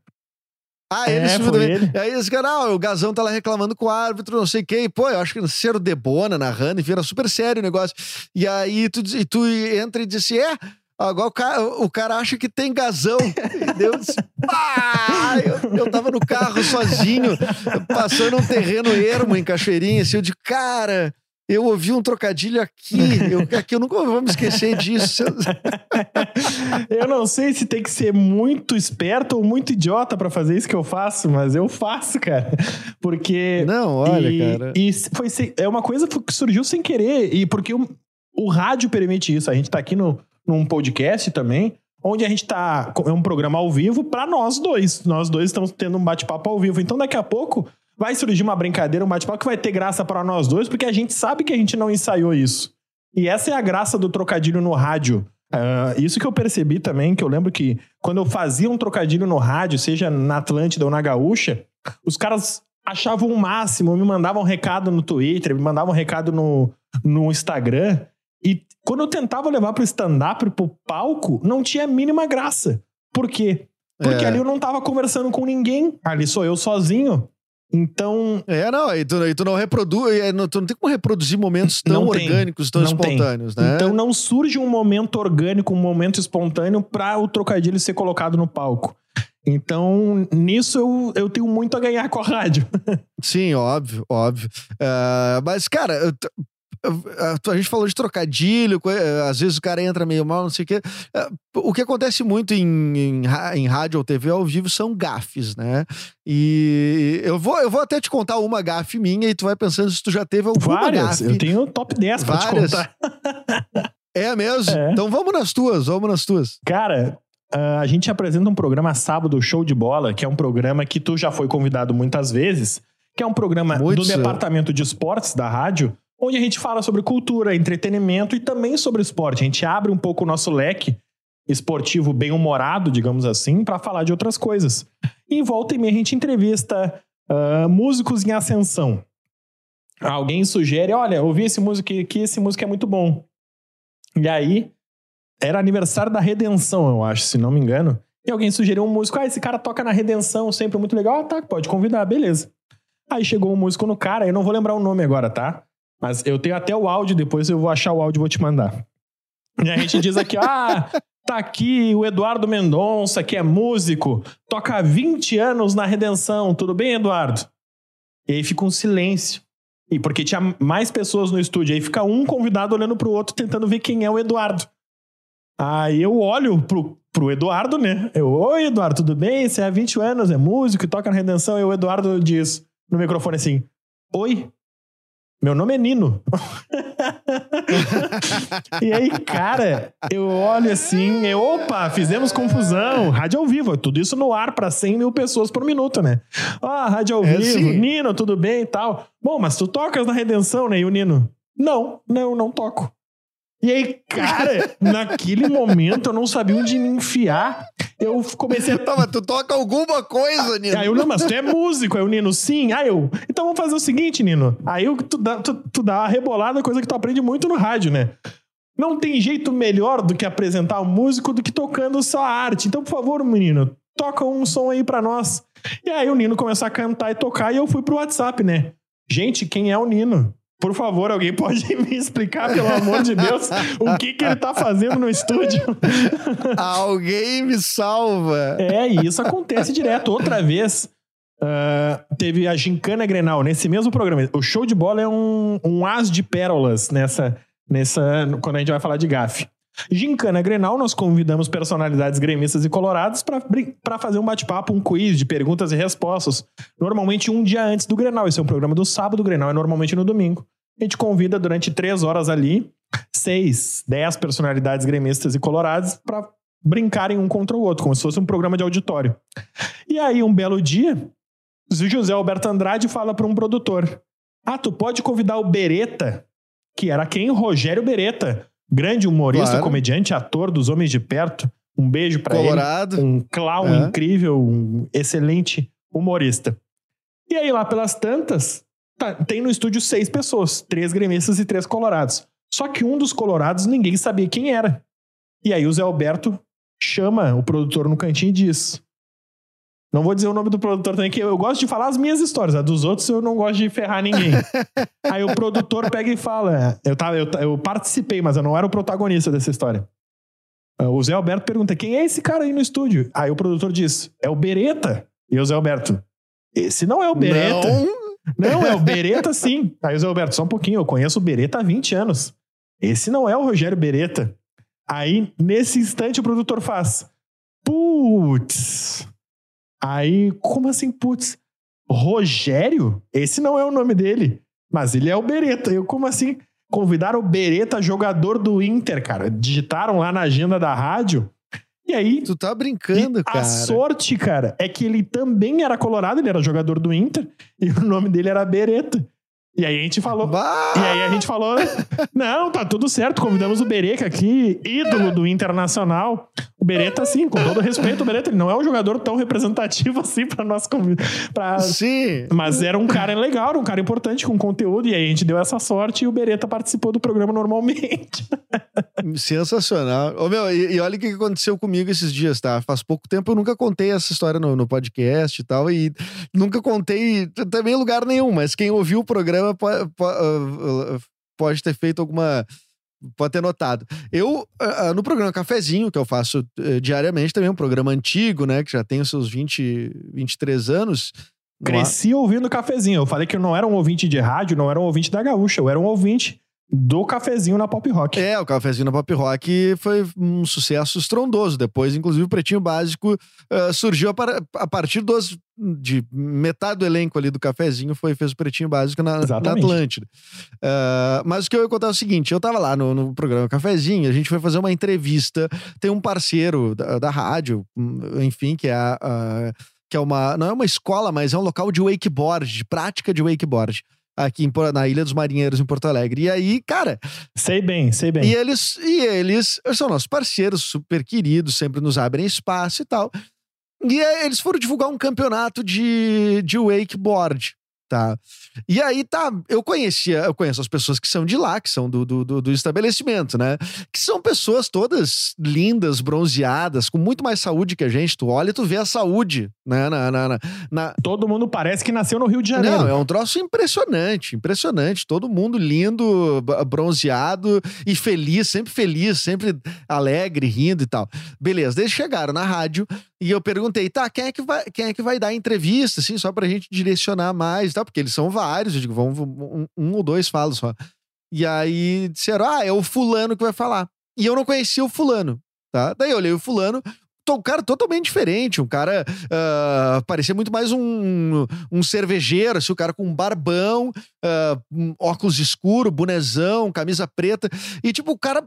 ah, ele É, subiu também. ele. Aí esse cara, ah, o Gazão tá lá reclamando com o árbitro, não sei o quê. E, pô, eu acho que não sei se era o Debona narrando, enfim, era super sério o negócio. E aí tu, e tu entra e diz assim: é. Agora o cara, o cara acha que tem gazão. E Deus disse, pá! Eu, eu tava no carro sozinho, passando um terreno ermo em Cachoeirinha, assim, eu de cara. Eu ouvi um trocadilho aqui, eu, aqui eu nunca vou me esquecer disso. Eu não sei se tem que ser muito esperto ou muito idiota pra fazer isso que eu faço, mas eu faço, cara. Porque. Não, olha, e, cara. E foi é uma coisa que surgiu sem querer. E porque o, o rádio permite isso. A gente tá aqui no, num podcast também, onde a gente tá. É um programa ao vivo pra nós dois. Nós dois estamos tendo um bate-papo ao vivo. Então daqui a pouco vai surgir uma brincadeira, um bate-papo que vai ter graça pra nós dois, porque a gente sabe que a gente não ensaiou isso. E essa é a graça do trocadilho no rádio. Ah, isso que eu percebi também, que eu lembro que quando eu fazia um trocadilho no rádio, seja na Atlântida ou na Gaúcha, os caras achavam o máximo, me mandavam recado no Twitter, me mandavam recado no, no Instagram. E quando eu tentava levar pro stand-up, pro palco, não tinha a mínima graça. Por quê? Porque É. ali eu não tava conversando com ninguém. Ali sou eu sozinho. Então, É, não, aí tu, aí tu não reproduz, é, não- tu não tem como reproduzir momentos tão tem, orgânicos, tão não tem. espontâneos, né? Então não surge um momento orgânico, um momento espontâneo para o trocadilho ser colocado no palco. Então, nisso eu, eu tenho muito a ganhar com a rádio. Sim, óbvio, óbvio. Ah, mas, cara, eu- a gente falou de trocadilho, eh, às vezes o cara entra meio mal, não sei o quê. Ah, O que acontece muito em, em, em rádio ou TV ao vivo são gafes, né? E eu vou, eu vou até te contar uma gafe minha e tu vai pensando se tu já teve alguma Várias. gafe. Eu tenho top 10 pra te Várias. contar. É mesmo? É. Então vamos nas tuas, vamos nas tuas. Cara, ah, a gente apresenta um programa sábado, Show de Bola, que é um programa que tu já foi convidado muitas vezes, que é um programa Muito, do sim. departamento de esportes da rádio, onde a gente fala sobre cultura, entretenimento e também sobre esporte. A gente abre um pouco o nosso leque esportivo bem humorado, digamos assim, para falar de outras coisas. E em volta e meia a gente entrevista ah, músicos em ascensão. Alguém sugere, olha, ouvi esse músico aqui, esse músico é muito bom. E aí, era aniversário da Redenção, eu acho, se não me engano. E alguém sugeriu um músico, ah, esse cara toca na Redenção, sempre muito legal. Ah, tá, pode convidar, beleza. Aí chegou um músico no cara, eu não vou lembrar o nome agora, tá? Mas eu tenho até o áudio, depois eu vou achar o áudio e vou te mandar. E a gente diz aqui, ah, tá aqui o Eduardo Mendonça, que é músico, toca há 20 anos na Redenção, tudo bem, Eduardo? E aí fica um silêncio. E porque tinha mais pessoas no estúdio, aí fica um convidado olhando pro outro, tentando ver quem é o Eduardo. Aí eu olho pro, pro Eduardo, né? Eu, oi, Eduardo, tudo bem? Você é há 20 anos, é músico, toca na Redenção. E o Eduardo diz no microfone assim: Oi, meu nome é Nino. e aí, cara, eu olho assim, eu, opa, fizemos confusão. Rádio ao vivo, tudo isso no ar pra 100 mil pessoas por minuto, né? Ah, rádio ao É, vivo, sim. Nino, tudo bem e tal. Bom, mas tu tocas na Redenção, né? E o Nino, não, não, não toco. E aí, cara, naquele momento eu não sabia onde me enfiar. Eu comecei a Tá, mas tu toca alguma coisa, Nino. Aí eu, não, mas tu é músico. Aí o Nino, sim. Aí eu, então vamos fazer o seguinte, Nino. Aí eu- tu dá, tu, tu dá uma rebolada, coisa que tu aprende muito no rádio, né? Não tem jeito melhor do que apresentar um músico do que tocando só a arte. Então, por favor, menino, toca um som aí pra nós. E aí o Nino começou a cantar e tocar e eu fui pro WhatsApp, né? Gente, quem é o Nino? Por favor, alguém pode me explicar, pelo amor de Deus, o que que ele tá fazendo no estúdio? Alguém me salva. É, e isso acontece direto. Outra vez, ah, teve a Gincana Grenal, nesse mesmo programa. O show de bola é um, um as de pérolas nessa, nessa, quando a gente vai falar de gafe. Gincana Grenal, nós convidamos personalidades gremistas e colorados para fazer um bate-papo, um quiz de perguntas e respostas. Normalmente um dia antes do Grenal. Esse é um programa do sábado, o Grenal é normalmente no domingo. A gente convida durante três horas ali, seis, dez personalidades gremistas e coloradas para brincarem um contra o outro, como se fosse um programa de auditório. E aí, um belo dia, o José Alberto Andrade fala para um produtor: Ah, tu pode convidar o Beretta, que era quem? Rogério Beretta, grande humorista, Claro. comediante, ator dos Homens de Perto. Um beijo pra ele. Colorado. Um clown É. incrível, um excelente humorista. E aí, lá pelas tantas, tá- tem no estúdio seis pessoas: três gremistas e três colorados. Só que um dos colorados ninguém sabia quem era. E aí o Zé Alberto chama o produtor no cantinho e diz: Não vou dizer o nome do produtor também, que eu gosto de falar as minhas histórias. A dos outros eu não gosto de ferrar ninguém. aí o produtor pega e fala: eu, tava, eu, eu participei, mas eu não era o protagonista dessa história. Ah, O Zé Alberto pergunta: quem é esse cara aí no estúdio? Aí o produtor diz: é o Bereta. E o Zé Alberto: esse não é o Bereta. Não. Não, é o Bereta sim. Aí o Zé Alberto, só um pouquinho, eu conheço o Bereta há 20 anos. Esse não é o Rogério Bereta. Aí, nesse instante, o produtor faz. Putz. Aí, como assim, putz? Rogério? Esse não é o nome dele. Mas ele é o Bereta. Eu, como assim? Convidaram o Bereta, jogador do Inter, cara. Digitaram lá na agenda da rádio. E aí, Tu tá brincando, cara. A sorte, cara, é que ele também era colorado, ele era jogador do Inter, e o nome dele era Bereta. E aí a gente falou. Bah! E aí a gente falou: não, tá tudo certo, convidamos o Bereca aqui, ídolo do Internacional. O Bereta, sim, com todo respeito, o Bereta, ele não é um jogador tão representativo assim pra nós convidar. Pra... Sim. Mas era um cara legal, era um cara importante com conteúdo, e aí a gente deu essa sorte e o Bereta participou do programa normalmente. Sensacional. Ô, meu, e, e olha o que aconteceu comigo esses dias, tá? Faz pouco tempo eu nunca contei essa história no, no podcast e tal, e nunca contei também em lugar nenhum, mas quem ouviu o programa pode, pode ter feito alguma. Pode ter notado. Eu, ah, ah, no programa Cafezinho, que eu faço eh, diariamente, também é um programa antigo, né? Que já tem os seus 20, 23 anos. Cresci ouvindo cafezinho. Eu falei que eu não era um ouvinte de rádio, não era um ouvinte da Gaúcha, eu era um ouvinte do cafezinho na Pop Rock. É, o Cafezinho na Pop Rock foi um sucesso estrondoso. Depois, inclusive, o Pretinho Básico ah, surgiu a, par- a partir dos, de metade do elenco ali do Cafezinho foi, fez o Pretinho Básico na, na. Atlântida. Ah, mas o que eu ia contar é o seguinte: eu tava lá no, no programa Cafezinho, a gente foi fazer uma entrevista. Tem um parceiro da, da rádio, enfim, que é a. a- que é uma. Não é uma escola, mas é um local de wakeboard, de prática de wakeboard. Aqui em na Ilha dos Marinheiros, em Porto Alegre. E aí, cara, Sei bem, sei bem. e eles, e eles são nossos parceiros, super queridos, sempre nos abrem espaço e tal. E aí eles foram divulgar um campeonato de, de wakeboard, tá? E aí, tá, eu conhecia, eu conheço as pessoas que são de lá, que são do, do, do- estabelecimento, né? Que são pessoas todas lindas, bronzeadas, com muito mais saúde que a gente. Tu olha e tu vê a saúde, né? Na, na, na- na, Todo mundo parece que nasceu no Rio de Janeiro. não, é um troço impressionante, impressionante. Todo mundo lindo, bronzeado e feliz, sempre feliz, sempre alegre, rindo e tal. Beleza, eles chegaram na rádio e eu perguntei, tá, quem é que vai, quem é que vai dar a entrevista, assim, só pra gente direcionar mais tal, porque eles são vários, eu digo, vamos, um, um ou dois falam só. E aí disseram, ah, é o fulano que vai falar. E eu não conhecia o fulano, tá? Daí eu olhei o fulano, um cara totalmente diferente, um cara ah, parecia muito mais um, um cervejeiro, assim, o cara com um barbão, ah, um óculos escuro, bonezão, camisa preta. E, tipo, o cara,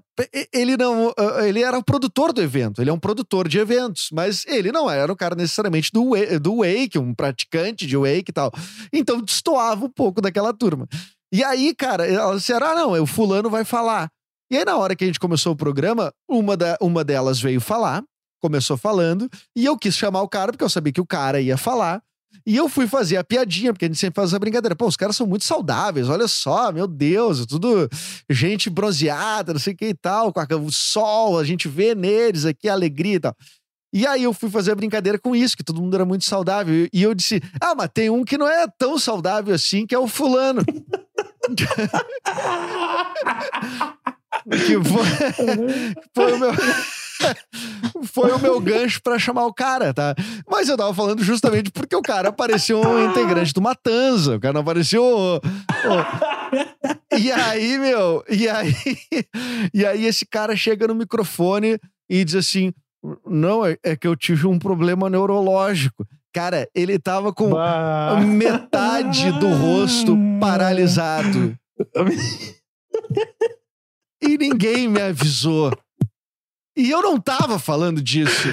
ele não. ah, Ele era o produtor do evento, ele é um produtor de eventos, mas ele não era o cara necessariamente do, do wake, um praticante de wake e tal. Então destoava um pouco daquela turma. E aí, cara, elas disseram: ah, não, o fulano vai falar. E aí, na hora que a gente começou o programa, uma, da, uma delas veio falar, começou falando, e eu quis chamar o cara, porque eu sabia que o cara ia falar. E eu fui fazer a piadinha, porque a gente sempre faz essa brincadeira. Pô, os caras são muito saudáveis, olha só, meu Deus, tudo gente bronzeada, não sei o que e tal, com o sol, a gente vê neles aqui a alegria e tal. E aí eu fui fazer a brincadeira com isso, que todo mundo era muito saudável. E eu disse: Ah, mas tem um que não é tão saudável assim, que é o fulano. que foi, foi o meu. Foi o meu gancho pra chamar o cara, tá? Mas eu tava falando justamente porque o cara parecia um integrante do Matanza. O cara não parecia o. o- E aí, meu, e aí, e aí esse cara chega no microfone e diz assim: Não, é, é que eu tive um problema neurológico. Cara, ele tava com Bah. metade do rosto paralisado. E ninguém me avisou. E eu não tava falando disso.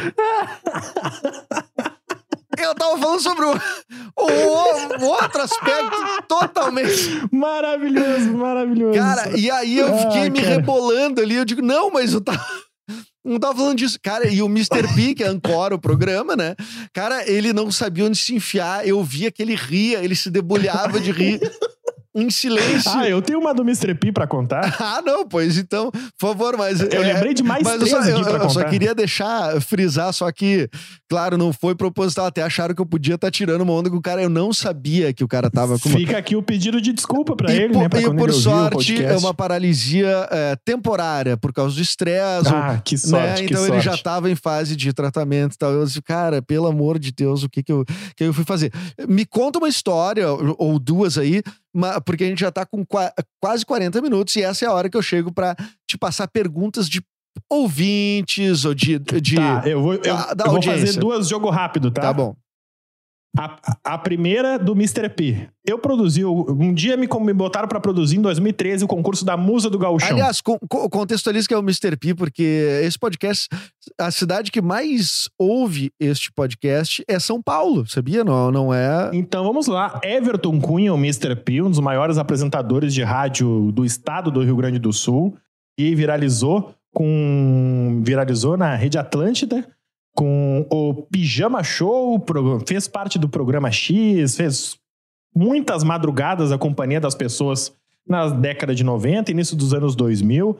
Eu tava falando sobre o, o- o outro aspecto totalmente. Maravilhoso, maravilhoso. Cara, e aí eu Ah, fiquei me cara. rebolando ali. Eu digo, não, mas eu tava. Não tava falando disso. Cara, e o Mr. P, que ancora o programa, né? Cara, ele não sabia onde se enfiar. Eu via que ele ria, ele se debulhava de rir em silêncio. Ah, eu tenho uma do Mr. P pra contar. Ah, não, pois então, por favor, mas. Eu é, lembrei de mais mas eu três só, aqui eu- pra eu só queria deixar, frisar, só que, claro, não foi proposital. Até acharam que eu podia estar tirando uma onda com o cara. Eu não sabia que o cara tava com uma. Fica aqui o pedido de desculpa pra e ele, por, né? Pra e por sorte, é uma paralisia é, temporária por causa do estresse. ou- Ah, que né? sorte, que Então ele já sorte. tava em fase de tratamento e tal. Eu disse, cara, pelo amor de Deus, o que que eu, que eu fui fazer? Me conta uma história, ou duas aí, porque a gente já tá com qua- quase 40 minutos e essa é a hora que eu chego pra te passar perguntas de ouvintes ou de. de... Tá, eu vou, eu, da- da eu vou fazer duas jogo rápido, tá? Tá bom. A, a primeira do Mr. P. Eu produzi, um dia me, me botaram pra produzir em 2013 o concurso da Musa do Gauchão. Aliás, con- co- contextualiza que é o Mr. P, porque esse podcast, a cidade que mais ouve este podcast é São Paulo, sabia? Não, não é. Então vamos lá. Everton Cunha, o Mr. P, um dos maiores apresentadores de rádio do estado do Rio Grande do Sul, e viralizou com viralizou na Rede Atlântida com o Pijama Show, fez parte do programa X, fez muitas madrugadas a companhia das pessoas na década de 90, início dos anos 2000.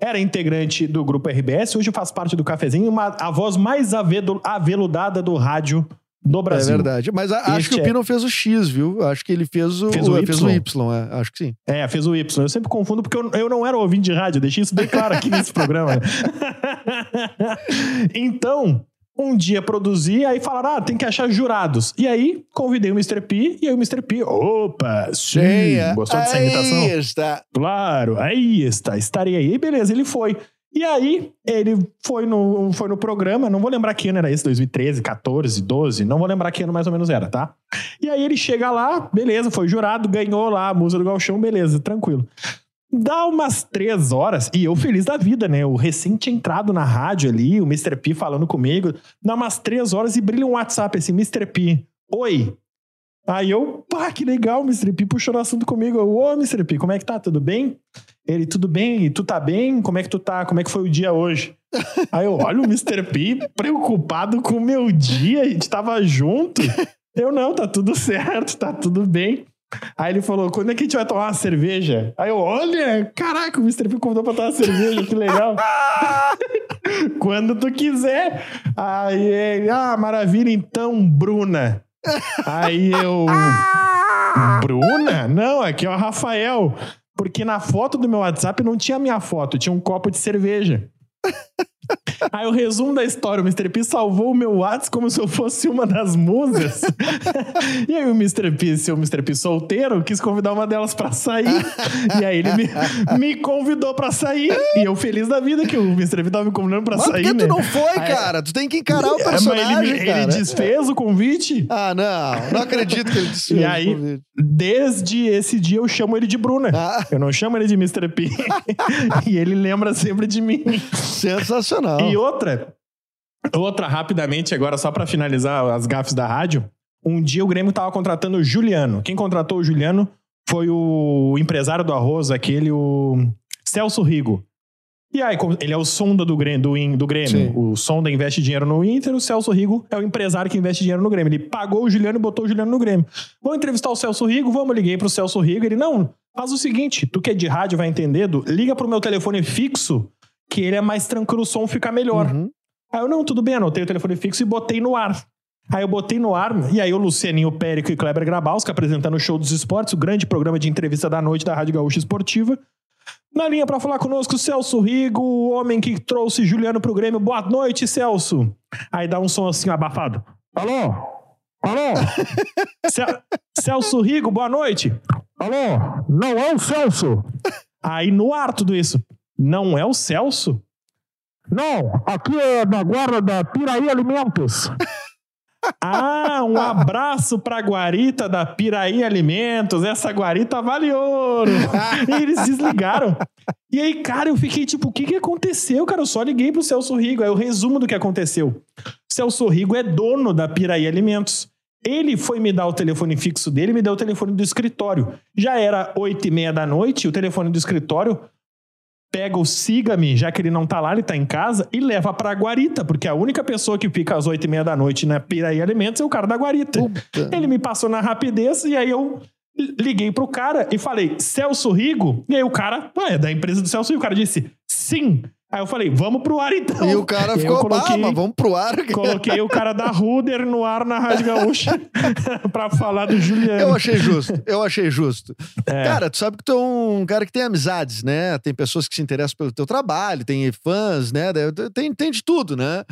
Era integrante do grupo RBS, hoje faz parte do Cafezinho, uma, a voz mais aveludada do rádio do Brasil. É verdade. Mas a- acho que o é- Pi não fez o X, viu? Acho que ele fez o, Fez o fez o Y? Y, é. acho que sim. É, fez o Y. Eu sempre confundo porque eu, eu não era ouvinte de rádio, deixei isso bem claro aqui nesse programa. então, um dia produzi, aí falaram: ah, tem que achar jurados. E aí, convidei o Mr. P, e aí o Mr. P, opa, sim, é. gostou dessa Aí imitação? está. Claro, aí está, estarei aí. E beleza, ele foi. E aí, ele foi no, foi no programa, não vou lembrar que ano era esse, 2013, 14, 12, não vou lembrar que ano mais ou menos era, tá? E aí ele chega lá, beleza, foi jurado, ganhou lá a musa do galchão, beleza, tranquilo. Dá umas três horas, e eu feliz da vida, né? O tinha entrado na rádio ali, o Mr. P falando comigo. Dá umas três horas e brilha um WhatsApp assim, Mr. P, oi. Aí eu, pá, que legal, Mr. P puxou o assunto comigo. Eu, ô, Mr. P, como é que tá? Tudo bem? Ele, tudo bem? E tu tá bem? Como é que tu tá? Como é que foi o dia hoje? Aí eu olho o Mr. P preocupado com o meu dia, a gente tava junto. Eu, não, tá tudo certo, tá tudo bem. Aí ele falou, quando é que a gente vai tomar uma cerveja? Aí eu, olha, caraca, o Mr. P convidou pra tomar uma cerveja, que legal. quando tu quiser. Aí ele, ah, maravilha, então, Bruna. Aí eu, Bruna? Não, aqui é o Rafael. Porque na foto do meu WhatsApp não tinha minha foto, tinha um copo de cerveja. Aí o resumo da história, o Mr. P salvou o meu WhatsApp como se eu fosse uma das musas. e aí o Mr. P, seu Mr. P solteiro, quis convidar uma delas pra sair. e aí ele me, me convidou pra sair. E eu feliz da vida que o Mr. P tava me convidando pra Mas por sair, que né? tu não foi, Aí- cara? Tu tem que encarar o É, mas personagem, ele, cara. ele desfez o convite. Ah, não. Não acredito que ele desfez E aí-. Desde esse dia eu chamo ele de Bruna. Ah, Eu não chamo ele de Mr. P. e ele lembra sempre de mim. sensacional. E outra, outra rapidamente agora, só pra finalizar as gafes da rádio. Um dia o Grêmio tava contratando o Juliano. Quem contratou o Juliano foi o empresário do arroz, aquele, o Celso Rigo. E aí, ele é o sonda do Grêmio, do, do Grêmio. Sim. O sonda investe dinheiro no Inter, o Celso Rigo é o empresário que investe dinheiro no Grêmio. Ele pagou o Juliano e botou o Juliano no Grêmio. Vamos entrevistar o Celso Rigo? Vamos, liguei pro Celso Rigo. Ele, não, faz o seguinte, tu que é de rádio vai entender, Du, liga pro meu telefone fixo, que ele é mais tranquilo, o som fica melhor. Uhum. Aí eu, não, tudo bem, anotei o telefone fixo e botei no ar. Aí eu botei no ar, e aí o Lucianinho Périco e Kleber Grabowska apresentando o Show dos Esportes, o grande programa de entrevista da noite da Rádio Gaúcha Esportiva. Na linha pra falar conosco, Celso Rigo, o homem que trouxe Juliano pro Grêmio. Boa noite, Celso. Aí dá um som assim abafado. Alô? Alô? Cel- Celso Rigo, boa noite. Alô? Não é o Celso. Aí no ar tudo isso. Não é o Celso? Não, aqui é da guarda da Piraí Alimentos. Ah, um abraço pra guarita da Piraí Alimentos. Essa guarita vale ouro. E eles desligaram. E aí, cara, eu fiquei tipo, o que que aconteceu, cara? Eu só liguei pro Celso Rigo. Aí o resumo do que aconteceu. Celso Rigo é dono da Piraí Alimentos. Ele foi me dar o telefone fixo dele, me deu o telefone do escritório. Já era oito e meia da noite, o telefone do escritório pega o siga-me, já que ele não tá lá, ele tá em casa, e leva pra Guarita, porque a única pessoa que fica às oito e meia da noite na Piraí Alimentos é o cara da Guarita. Puta. Ele me passou na rapidez e aí eu liguei pro cara e falei, Celso Rigo? E aí o cara, ué, é da empresa do Celso Rigo. O cara disse, sim. Aí eu falei, vamos pro ar então. E o cara eu ficou, coloquei- mas vamos pro ar. Coloquei o cara da Ruder no ar na Rádio Gaúcha pra falar do Juliano. Eu achei justo, eu achei justo. É. Cara, tu sabe que tu é um cara que tem amizades, né? Tem pessoas que se interessam pelo teu trabalho, tem fãs, né? Tem, tem de tudo, né?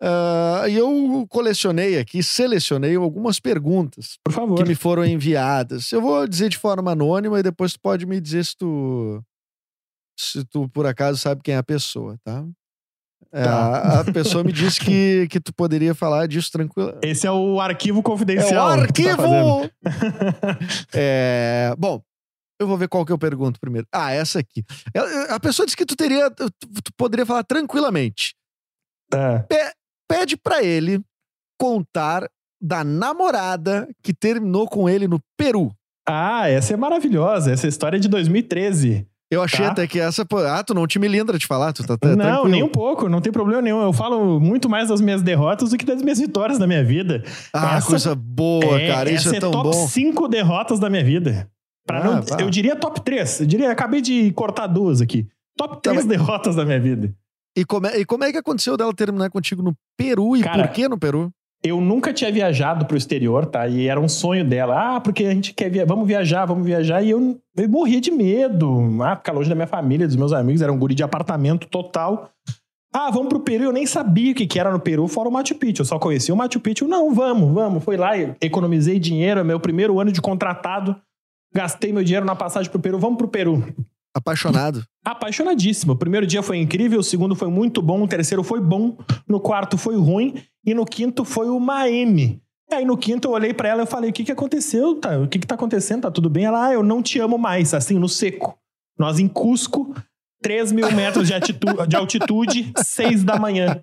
Ah, E eu colecionei aqui, selecionei algumas perguntas Por favor. que me foram enviadas. Eu vou dizer de forma anônima e depois tu pode me dizer se tu se tu por acaso sabe quem é a pessoa, tá? É, Tá. a, a pessoa me disse que, que tu poderia falar disso tranquilo. Esse é o arquivo É o confidencial. que tu tá arquivo! É, bom, eu vou ver qual que eu pergunto primeiro. Ah, essa aqui. A a pessoa disse que tu teria, tu, tu poderia falar tranquilamente. É. Pede pra ele contar da namorada que terminou com ele no Peru. Ah, essa é maravilhosa. Essa história é de 2013. Eu achei Tá. até que essa. pô, Ah, tu não te melindra de falar, tu tá, tá não, tranquilo. nem um pouco, não tem problema nenhum. Eu falo muito mais das minhas derrotas do que das minhas vitórias da minha vida. Ah, essa- coisa boa, É, cara. Isso essa é tão top bom. 5 derrotas da minha vida. Pra Ah, não, eu diria top 3. Eu diria, acabei de cortar duas aqui. Top Tá, 3 mas- derrotas da minha vida. E como, é, e como é que aconteceu dela terminar contigo no Peru? E Cara, por que no Peru? Eu nunca tinha viajado pro exterior, tá? E era um sonho dela. Ah, porque a gente quer via... vamos viajar, vamos viajar. E eu, eu morria de medo. Ah, ficar longe da minha família, dos meus amigos. Era um guri de apartamento total. Ah, vamos pro Peru. Eu nem sabia o que, que era no Peru, fora o Machu Picchu. Eu só conhecia o Machu Picchu. Não, vamos, vamos. Fui lá, economizei dinheiro. é Meu primeiro ano de contratado. Gastei meu dinheiro na passagem pro Peru. Vamos pro Peru. Apaixonado. Apaixonadíssimo. O primeiro dia foi incrível, o segundo foi muito bom, o terceiro foi bom, no quarto foi ruim e no quinto foi uma M. E aí no quinto eu olhei pra ela e falei: "O que que aconteceu? Tá? O que que tá acontecendo? Tá tudo bem?" Ela: "Ah, eu não te amo mais", assim no seco. Nós em Cusco, 3 mil metros de, de altitude, 6 da manhã.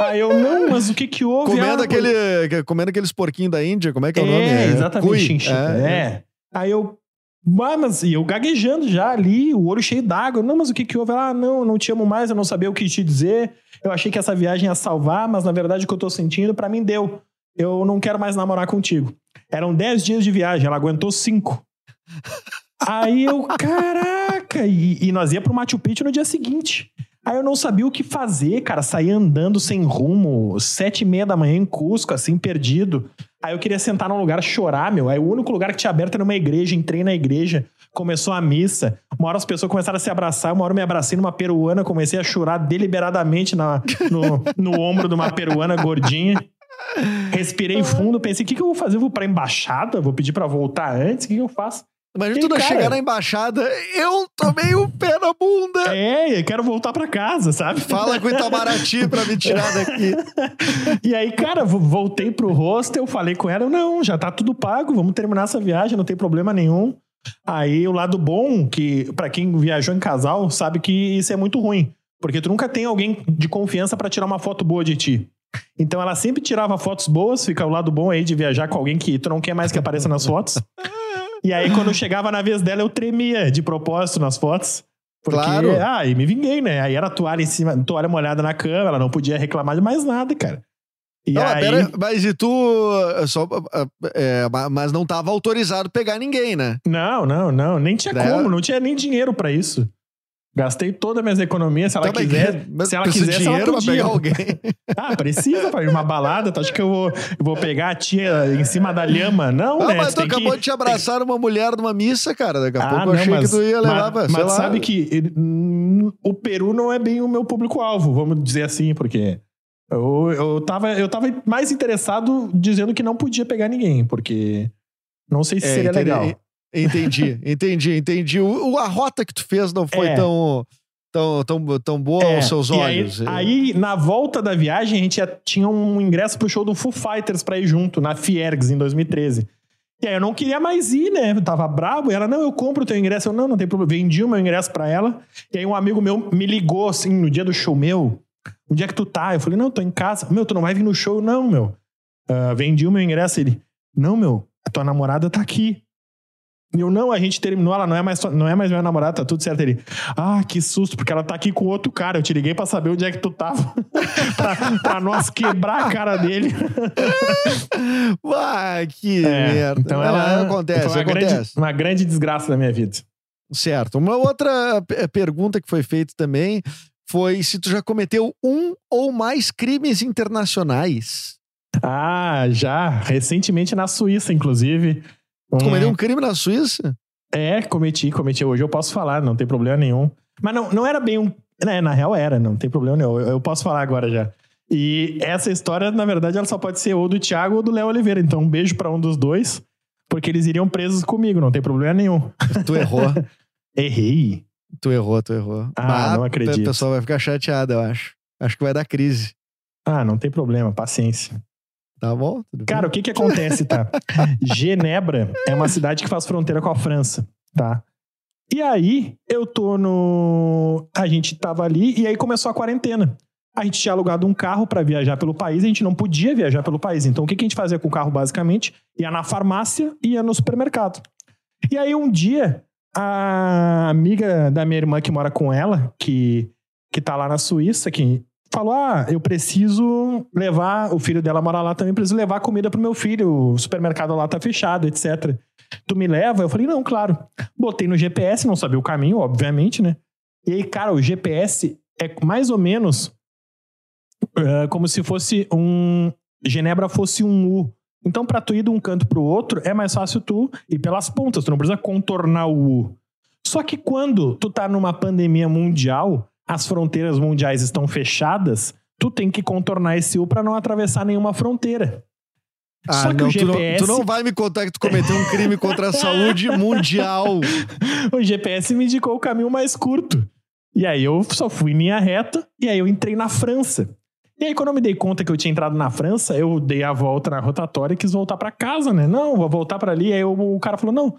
Aí eu, não, mas o que que houve? Comendo, Ah, aquele, comendo aqueles porquinhos da Índia, como é que é, o nome? é, exatamente. Cui. chinchila. É. Aí eu. Mas e eu gaguejando já ali, o olho cheio d'água. Não, mas o que que houve? Ela, ah, não, não te amo mais, eu não sabia o que te dizer. Eu achei que essa viagem ia salvar, mas na verdade o que eu tô sentindo, pra mim deu. Eu não quero mais namorar contigo. Eram 10 dias de viagem, ela aguentou 5. Aí eu, caraca! E, e nós ia pro Machu Picchu no dia seguinte. Aí eu não sabia o que fazer, cara. Saí andando sem rumo, sete e meia da manhã em Cusco, assim, perdido. Aí eu queria sentar num lugar chorar, meu. Aí o único lugar que tinha aberto era uma igreja. Entrei na igreja, começou a missa. Uma hora as pessoas começaram a se abraçar. Uma hora eu me abracei numa peruana, comecei a chorar deliberadamente na, no, no ombro de uma peruana gordinha. Respirei fundo, pensei, o que, que eu vou fazer? Eu vou pra embaixada? Vou pedir pra voltar antes? O que, que eu faço? Imagina tu não cara- chegar na embaixada, eu tomei o pé na bunda. É, eu quero voltar pra casa, sabe? Fala com o Itamaraty pra me tirar daqui. E aí, cara, vo- voltei pro hostel, falei com ela, não, já tá tudo pago, vamos terminar essa viagem, não tem problema nenhum. Aí o lado bom, que pra quem viajou em casal, sabe que isso é muito ruim. Porque tu nunca tem alguém de confiança pra tirar uma foto boa de ti. Então ela sempre tirava fotos boas, fica o lado bom aí de viajar com alguém que tu não quer mais que apareça nas fotos. E aí, quando chegava na vez dela, eu tremia de propósito nas fotos. Porque, Claro. ah, e me vinguei, né? Aí era toalha em cima, toalha molhada na cama, ela não podia reclamar de mais nada, cara. E Não, mas, aí, pera- mas e tu. Só, é, ma- mas não tava autorizado pegar ninguém, né? não, não, não, nem tinha Né? como, não tinha nem dinheiro pra isso. Gastei todas as minhas economias, se ela mas- quiser, mas se ela precisa de quisesse, ela dinheiro pra podia. alguém. Ah, precisa pra ir numa balada, tu acha que eu vou, eu vou pegar a tia em cima da lhama? Não, Ah, né? mas tu tem que- acabou de te abraçar uma mulher numa missa, cara. Daqui a pouco eu achei que tu ia levar mas, pra. mas sabe que ele- hum, o Peru não é bem o meu público-alvo, vamos dizer assim, porque eu, eu, tava, eu tava mais interessado dizendo que não podia pegar ninguém, porque não sei se É, seria legal. Entendi, entendi, entendi. O, a rota que tu fez não foi É. tão, tão, tão, tão boa É, aos seus e aí- olhos. Aí, na volta da viagem, a gente tinha um ingresso pro show do Foo Fighters pra ir junto, na Fiergs, em 2013. E aí eu não queria mais ir, né? Eu tava brabo. E ela, não, eu compro o teu ingresso. Eu, não, não tem problema. Vendi o meu ingresso pra ela. E aí um amigo meu me ligou, assim, no dia do show meu. Onde é que tu tá? Eu falei, não, tô em casa. Meu, tu não vai vir no show? Não, meu. Ah, vendi o meu ingresso. Ele, não, meu, a tua namorada tá aqui. E eu, não, a gente terminou, ela não é mais, não é mais minha namorada, tá tudo certo. Ele, ah, que susto, porque ela tá aqui com outro cara. Eu te liguei pra saber onde é que tu tava. pra, pra nós quebrar a cara dele. Uai, que É, merda. Então ela acontece, foi uma acontece. grande, uma grande desgraça da minha vida. Certo. Uma outra p- pergunta que foi feita também foi se tu já cometeu um ou mais crimes internacionais. Ah, já, recentemente na Suíça, inclusive. Um- cometeu um crime na Suíça? É, cometi, cometi. Hoje eu posso falar, não tem problema nenhum. Mas não, não era bem um. Né, na real era, não tem problema nenhum. Eu, eu posso falar agora já. E essa história, na verdade, ela só pode ser ou do Thiago ou do Léo Oliveira. Então, um beijo pra um dos dois, porque eles iriam presos comigo, não tem problema nenhum. Tu errou. Errei. tu errou, tu errou. Ah, Bah, não acredito. O pessoal vai ficar chateado, eu acho. Acho que vai dar crise. Ah, não tem problema, paciência. Tá bom? Cara, o que que acontece, tá? Genebra é uma cidade que faz fronteira com a França, tá? E aí, eu tô no. A gente tava ali e aí começou a quarentena. A gente tinha alugado um carro pra viajar pelo país, a gente não podia viajar pelo país. Então, o que, que a gente fazia com o carro, basicamente? Ia na farmácia e ia no supermercado. E aí, um dia, a amiga da minha irmã que mora com ela, que, que tá lá na Suíça, que falou: Ah, eu preciso levar. O filho dela mora lá também, preciso levar comida pro meu filho. O supermercado lá tá fechado, etc. Tu me leva? Eu falei: Não, claro. Botei no GPS, não sabia o caminho, obviamente, né? E aí, cara, o GPS é mais ou menos eh, como se fosse um. Genebra fosse um U. Então, pra tu ir de um canto pro outro, é mais fácil tu ir pelas pontas, tu não precisa contornar o U. Só que quando tu tá numa pandemia mundial, as fronteiras mundiais estão fechadas, tu tem que contornar esse U pra não atravessar nenhuma fronteira. Ah, Só que não, o tu não- GPS. Tu não, vai me contar que tu cometeu um crime contra a saúde mundial. o GPS me indicou o caminho mais curto. E aí eu só fui em linha reta e aí eu entrei na França. E aí quando eu me dei conta que eu tinha entrado na França, eu dei a volta na rotatória e quis voltar pra casa, né? Não, vou voltar pra ali. Aí eu- o cara falou: "Não,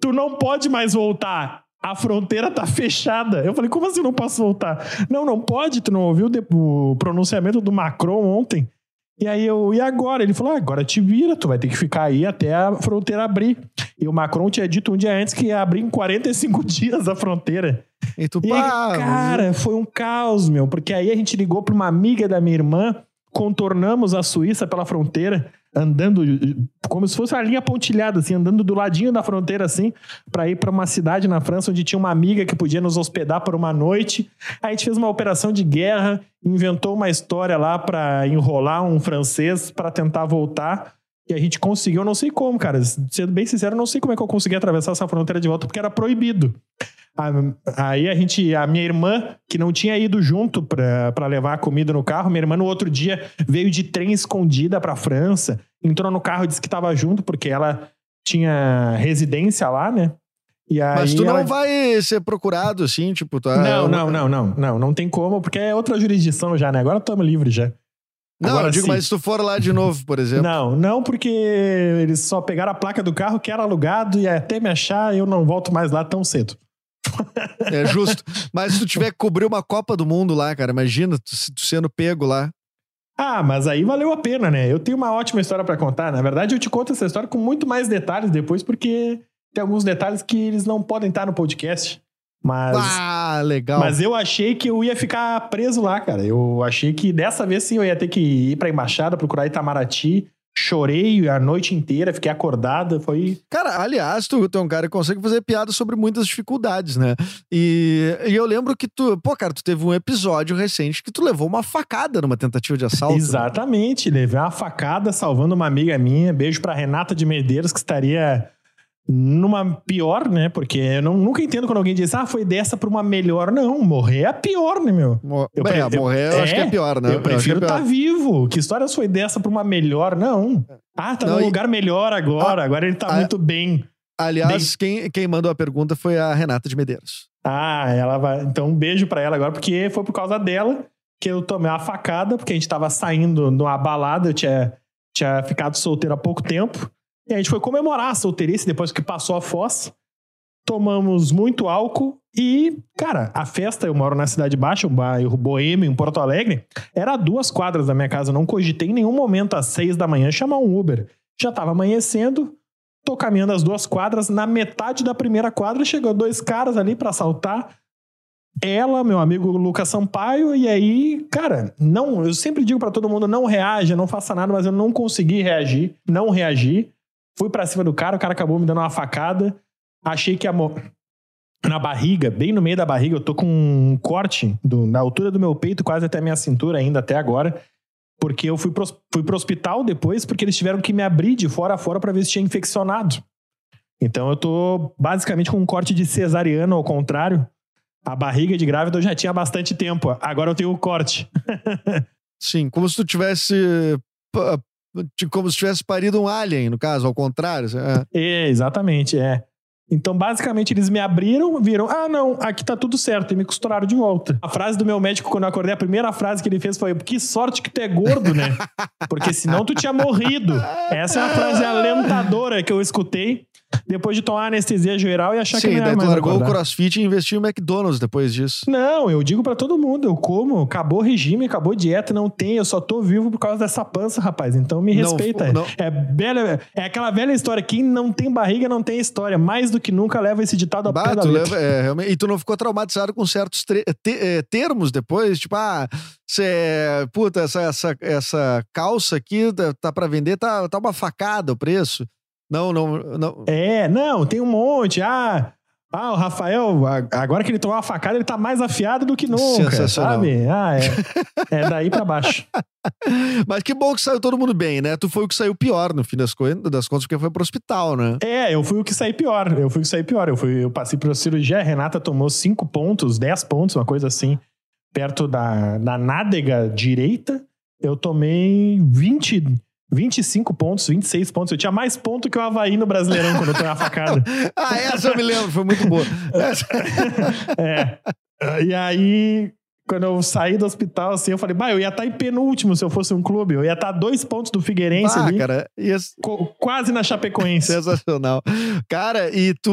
tu não pode mais voltar. A fronteira tá fechada". Eu falei: "Como assim eu não posso voltar?". "Não, não pode, tu não ouviu o pronunciamento do Macron ontem?". E aí eu, e agora? Ele falou: ah, agora te vira, tu vai ter que ficar aí até a fronteira abrir. E o Macron tinha dito um dia antes que ia abrir em 45 dias a fronteira. E tu, E aí, cara, foi um caos, meu, porque aí a gente ligou pra uma amiga da minha irmã, contornamos a Suíça pela fronteira, andando como se fosse uma linha pontilhada, assim, andando do ladinho da fronteira, assim, pra ir pra uma cidade na França onde tinha uma amiga que podia nos hospedar por uma noite. Aí a gente fez uma operação de guerra, inventou uma história lá pra enrolar um francês pra tentar voltar. E a gente conseguiu, eu não sei como, cara. Sendo bem sincero, eu não sei como é que eu consegui atravessar essa fronteira de volta, porque era proibido. Aí a gente, a minha irmã, que não tinha ido junto pra pra levar a comida no carro, minha irmã no outro dia veio de trem escondida pra França, entrou no carro e disse que tava junto, porque ela tinha residência lá, né? E aí Mas tu ela- não vai ser procurado assim, tipo, tá. Não, não, não, não, não, não tem como, porque é outra jurisdição já, né? Agora estamos livres já. Não, Agora eu digo, sim. mas se tu for lá de novo, por exemplo. Não, não, porque eles só pegaram a placa do carro que era alugado e até me achar eu não volto mais lá tão cedo. É justo. Mas se tu tiver que cobrir uma Copa do Mundo lá, cara, imagina tu, tu sendo pego lá. Ah, mas aí valeu a pena, né? Eu tenho uma ótima história pra contar. Na verdade, eu te conto essa história com muito mais detalhes depois, porque tem alguns detalhes que eles não podem estar no podcast. Mas, Ah, legal. mas eu achei que eu ia ficar preso lá, cara. Eu achei que dessa vez sim eu ia ter que ir pra embaixada, procurar Itamaraty. Chorei a noite inteira, fiquei acordada. Foi. Cara, aliás, tu, tu é um cara que consegue fazer piada sobre muitas dificuldades, né? E, e eu lembro que tu, pô, cara, tu teve um episódio recente que tu levou uma facada numa tentativa de assalto. Exatamente, levei uma facada salvando uma amiga minha. Beijo pra Renata de Medeiros, que estaria numa pior, né? Porque eu não- nunca entendo quando alguém diz, ah, foi dessa pra uma melhor. Não, morrer é pior, né, meu? Eu Bem, pre- eu- morrer eu acho que é pior, né? Eu é prefiro estar vivo. Que histórias foi dessa pra uma melhor? Não. Ah, tá Não, num e- lugar melhor agora. agora ele tá ah, muito bem. Aliás, quem, quem mandou a pergunta foi a Renata de Medeiros. Ah, ela vai. Então, um beijo pra ela agora, porque foi por causa dela que eu tomei uma facada, porque a gente tava saindo numa balada, eu tinha, tinha ficado solteiro há pouco tempo. E a gente foi comemorar a solteirice depois que passou a fossa. tomamos muito álcool e, cara, a festa, eu moro na Cidade Baixa, um bairro boêmio em Porto Alegre, era a duas quadras da minha casa. Eu não cogitei em nenhum momento às seis da manhã chamar um Uber. Já tava amanhecendo, tô caminhando as duas quadras, na metade da primeira quadra chegou dois caras ali para assaltar. Ela, meu amigo Lucas Sampaio, e aí, cara, não, eu sempre digo para todo mundo, não reaja, não faça nada, mas eu não consegui reagir, não reagi. Fui para cima do cara, o cara acabou me dando uma facada. Achei que a mo... na barriga, bem no meio da barriga, eu tô com um corte do, na altura do meu peito, quase até a minha cintura ainda até agora. Porque eu fui pro, fui pro hospital depois, porque eles tiveram que me abrir de fora a fora para ver se tinha infeccionado. Então eu tô basicamente com um corte de cesariano ao contrário. A barriga de grávida eu já tinha bastante tempo. Agora eu tenho o corte. Sim, como se tu tivesse. Como se tivesse parido um alien, no caso, ao contrário. É, é exatamente, é. Então, basicamente, eles me abriram, viram, ah, não, aqui tá tudo certo, e me costuraram de volta. A frase do meu médico, quando eu acordei, a primeira frase que ele fez foi: Que sorte que tu é gordo, né? Porque senão tu tinha morrido. Essa é uma frase alentadora que eu escutei depois de tomar anestesia geral e achar Sim, que não daí era tu largou o acordar. crossfit e investiu em McDonald's depois disso. Não, eu digo pra todo mundo, eu como, acabou o regime, acabou dieta, não tem, eu só tô vivo por causa dessa pança, rapaz. Então me Não, respeita. não. É, velha, é aquela velha história, quem não tem barriga não tem história. Mais do que nunca leva esse ditado a pé da leva- é, e tu não ficou traumatizado com certos te- é, termos depois? Tipo, ah, cê, puta, essa, essa, essa calça aqui tá, tá pra vender, tá, tá uma facada o preço. Não, não, não. É, não, tem um monte. Ah, ah, o Rafael, a- agora que ele tomou uma facada, ele tá mais afiado do que nunca, Sensacional. sabe? Ah, é. É daí pra baixo. Mas que bom que saiu todo mundo bem, né? Tu foi o que saiu pior no fim das, co- das contas, porque foi pro hospital, né? É, eu fui o que saí pior. Eu fui o que saí pior. Eu, fui, eu passei por cirurgia. A Renata tomou 5 pontos, 10 pontos, uma coisa assim, perto da, da nádega direita. Eu tomei 20, 25 pontos, 26 pontos. Eu tinha mais ponto que o Havaí no Brasileirão quando eu tomei a facada. Ah, essa eu me lembro, foi muito boa. É. E aí, quando eu saí do hospital, assim, eu falei, bah, eu ia estar em penúltimo se eu fosse um clube. Eu ia estar a dois pontos do Figueirense Ah, ali, cara, ia co- quase na Chapecoense. Sensacional. Cara, e tu.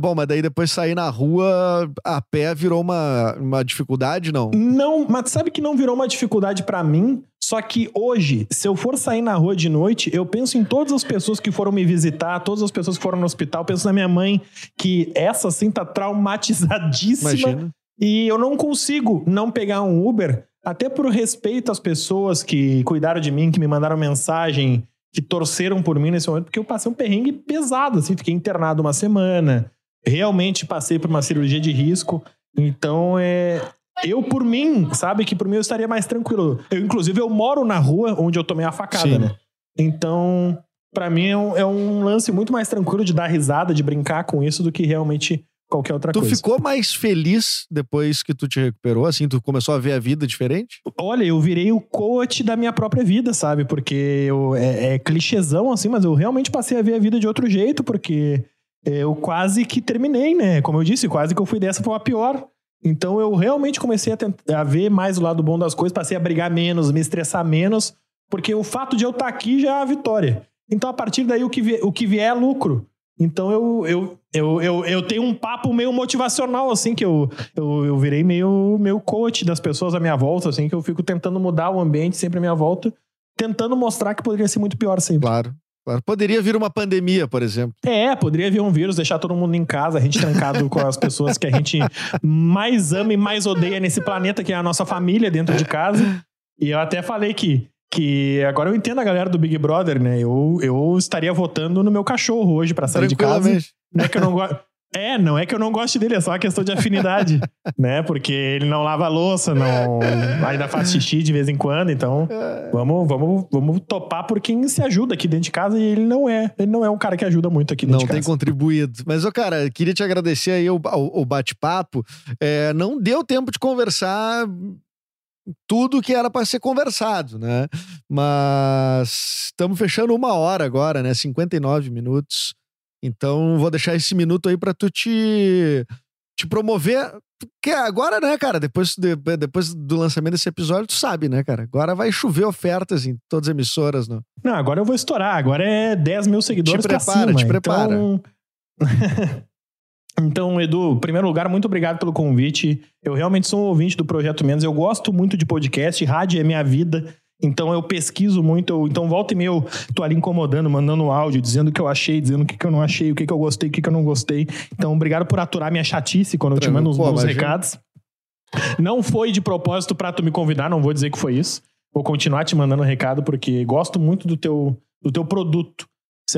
Bom, mas daí depois sair na rua a pé virou uma, uma dificuldade, não? Não, mas sabe que não virou uma dificuldade pra mim? Só que hoje, se eu for sair na rua de noite, eu penso em todas as pessoas que foram me visitar, todas as pessoas que foram no hospital, penso na minha mãe, que essa assim tá traumatizadíssima. Imagina. E eu não consigo não pegar um Uber, até por respeito às pessoas que cuidaram de mim, que me mandaram mensagem, que torceram por mim nesse momento, porque eu passei um perrengue pesado, assim, fiquei internado uma semana, realmente passei por uma cirurgia de risco. Então, é. Eu, por mim, sabe que por mim eu estaria mais tranquilo. Eu, inclusive, eu moro na rua onde eu tomei a facada, Sim. né? Então, pra mim é um, é um lance muito mais tranquilo de dar risada, de brincar com isso, do que realmente qualquer outra Tu coisa. ficou mais feliz depois que tu te recuperou? Assim, tu começou a ver a vida diferente? Olha, eu virei o coach da minha própria vida, sabe? Porque eu, é, é clichêzão, assim, mas eu realmente passei a ver a vida de outro jeito, porque eu quase que terminei, né? Como eu disse, quase que eu fui dessa pra uma pior. Então eu realmente comecei a, tentar, a ver mais o lado bom das coisas, passei a brigar menos, me estressar menos, porque o fato de eu estar aqui já é a vitória. Então a partir daí o que, vie- o que vier é lucro. Então eu, eu, eu, eu, eu tenho um papo meio motivacional, assim, que eu, eu, eu virei meio, meio coach das pessoas à minha volta, assim, que eu fico tentando mudar o ambiente sempre à minha volta, tentando mostrar que poderia ser muito pior sempre. Claro. claro. Poderia vir uma pandemia, por exemplo. É, poderia vir um vírus, deixar todo mundo em casa, a gente trancado com as pessoas que a gente mais ama e mais odeia nesse planeta, que é a nossa família dentro de casa. E eu até falei que, que agora eu entendo a galera do Big Brother, né? Eu, eu estaria votando no meu cachorro hoje pra sair de casa. Não é que eu não gosto. É, não é que eu não goste dele, é só uma questão de afinidade, né? Porque ele não lava a louça, não ainda faz xixi de vez em quando, então vamos, vamos, vamos topar por quem se ajuda aqui dentro de casa e ele não é, ele não é um cara que ajuda muito aqui dentro Não de tem casa. contribuído. Mas, ô, cara, queria te agradecer aí o, o- o bate-papo. É, não deu tempo de conversar tudo que era para ser conversado, né? Mas estamos fechando uma hora agora, né? 59 minutos. Então, vou deixar esse minuto aí para tu te, te promover. Porque agora, né, cara, depois, de- depois do lançamento desse episódio, tu sabe, né, cara? Agora vai chover ofertas em todas as emissoras, né? Não, agora eu vou estourar. Agora é 10 mil seguidores Te prepara, cima. te prepara. Então... Então, Edu, em primeiro lugar, muito obrigado pelo convite. Eu realmente sou um ouvinte do Projeto Menos. Eu gosto muito de podcast, rádio é minha vida. Então eu pesquiso muito, eu, então volta e meia eu tô ali incomodando, mandando áudio, dizendo o que eu achei, dizendo o que, que eu não achei, o que, que eu gostei, o que, que eu não gostei. Então, obrigado por aturar minha chatice quando eu te mando os Pô, meus imagina. recados. Não foi de propósito pra tu me convidar, não vou dizer que foi isso. Vou continuar te mandando recado, porque gosto muito do teu, do teu produto.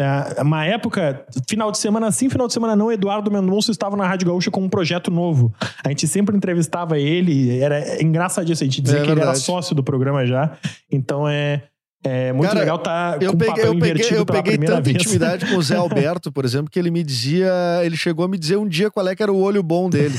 É uma época, final de semana sim, final de semana não, Eduardo Mendonça estava na Rádio Gaúcha com um projeto novo. A gente sempre entrevistava ele, era engraçadíssimo, a gente dizia É que ele era sócio do programa já. Então é, é muito Cara, legal estar com Eu o peguei, papel eu peguei, eu peguei tanta vez. intimidade com o Zé Alberto, por exemplo, que ele me dizia. Ele chegou a me dizer um dia qual é que era o olho bom dele.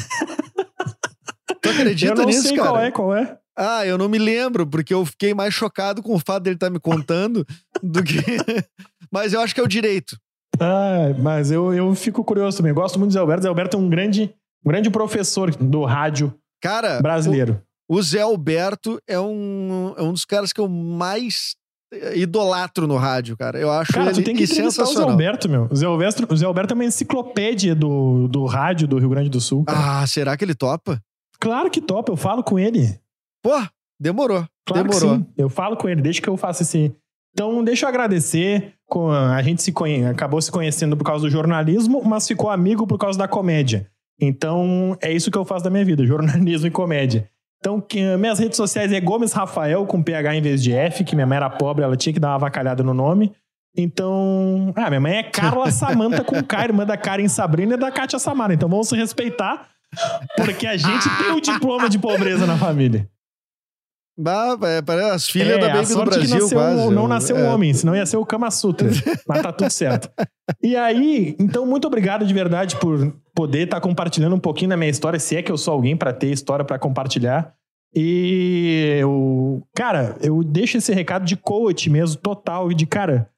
tu acredita Eu não nisso, sei cara? qual é, qual é. Ah, eu não me lembro, porque eu fiquei mais chocado com o fato dele estar me contando do que. Mas eu acho que é o direito. Ah, mas eu, eu fico curioso também. Eu gosto muito do Zé Alberto. Zé Alberto é um grande, um grande professor do rádio Cara, brasileiro. o, o Zé Alberto é um, é um dos caras que eu mais eh, idolatro no rádio, cara. Eu acho Cara, ele tu tem que entrevistar o Zé sensacional. Alberto, meu. O Zé Alberto, o Zé Alberto é uma enciclopédia do, do rádio do Rio Grande do Sul. cara. Ah, será que ele topa? Claro que topa, eu falo com ele. Pô, demorou. Claro demorou. que sim. Eu falo com ele, deixa que eu faça esse. Então, deixa eu agradecer. Com a gente se conhe... acabou se conhecendo por causa do jornalismo, mas ficou amigo por causa da comédia. Então, é isso que eu faço da minha vida: jornalismo e comédia. Então, minhas redes sociais é Gomes Rafael, com PH em vez de F, que minha mãe era pobre, ela tinha que dar uma avacalhada no nome. Então. Ah, minha mãe é Carla Samanta com K, irmã da Karen Sabrina e da Kátia Samara. Então vamos se respeitar, porque a gente tem o diploma de pobreza na família. Bah, é, as filhas É, da Baby do sorte que Brasil, nasceu quase. um- não nasceu um É. homem, senão ia ser o Kama Sutra. Mas tá tudo certo. E aí, então, muito obrigado de verdade por poder estar compartilhando um pouquinho da minha história, se é que eu sou alguém pra ter história pra compartilhar. E eu, cara, eu deixo esse recado de coach mesmo, total, e de, cara,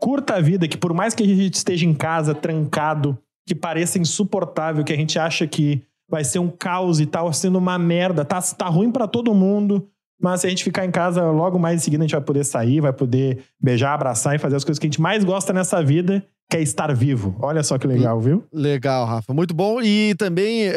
curta a vida, que por mais que a gente esteja em casa, trancado, que pareça insuportável, que a gente acha que vai ser um caos e tal, sendo uma merda, tá, tá ruim pra todo mundo, mas se a gente ficar em casa, logo mais em seguida a gente vai poder sair, vai poder beijar, abraçar e fazer as coisas que a gente mais gosta nessa vida, que é estar vivo. Olha só que legal, viu? Legal, Rafa. Muito bom. E também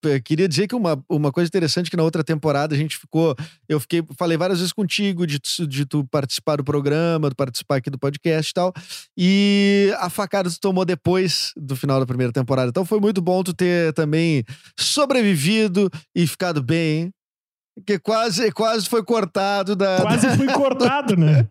p- queria dizer que uma, uma coisa interessante que na outra temporada a gente ficou. Eu fiquei, falei várias vezes contigo de, de tu participar do programa, de participar aqui do podcast e tal. E a facada tu tomou depois do final da primeira temporada. Então foi muito bom tu ter também sobrevivido e ficado bem. Que quase, quase foi cortado da, Quase fui cortado, né?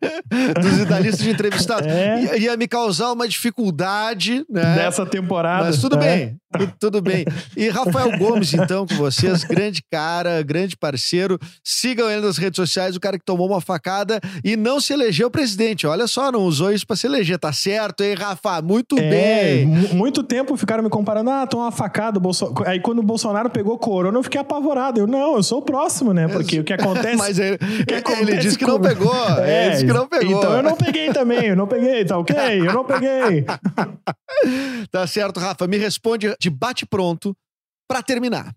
dos da lista de entrevistados. É. Ia, ia me causar uma dificuldade, né? Dessa temporada. Mas tudo É. bem, tu- tudo bem. E Rafael Gomes, então, com vocês, grande cara, grande parceiro. Sigam ele nas redes sociais, o cara que tomou uma facada e não se elegeu presidente. Olha só, não usou isso pra se eleger. Tá certo, hein, Rafa? Muito É, bem. mu- muito tempo ficaram me comparando, ah, tomou uma facada. Bolso... Aí quando o Bolsonaro pegou corona, eu fiquei apavorado. Eu, não, eu sou o próximo, né? Porque o que acontece. Mas ele, que ele acontece disse que não pegou. É, ele disse que não pegou. Então eu não peguei também, eu não peguei, tá ok? Eu não peguei. Tá certo, Rafa. Me responde de bate-pronto pra terminar.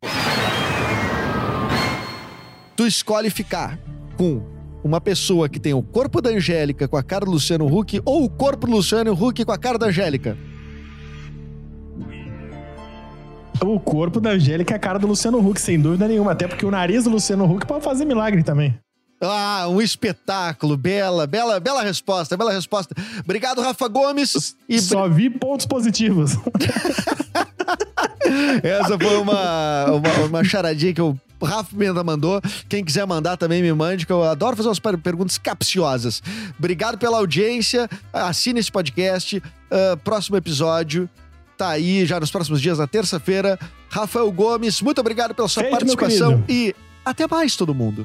Tu escolhe ficar com uma pessoa que tem o corpo da Angélica com a cara do Luciano Huck ou o corpo do Luciano Huck com a cara da Angélica? O corpo da Angélica é a cara do Luciano Huck, sem dúvida nenhuma. Até porque o nariz do Luciano Huck pode fazer milagre também. Ah, um espetáculo. Bela, bela, bela resposta, bela resposta. Obrigado, Rafa Gomes. E Só vi pontos positivos. Essa foi uma, uma, uma charadinha que o Rafa Pimenta mandou. Quem quiser mandar também me mande, que eu adoro fazer umas per- perguntas capciosas. Obrigado pela audiência. Assine esse podcast. Ah, próximo episódio tá aí já nos próximos dias, na terça-feira. Rafael Gomes, muito obrigado pela sua Feito, participação e até mais, todo mundo.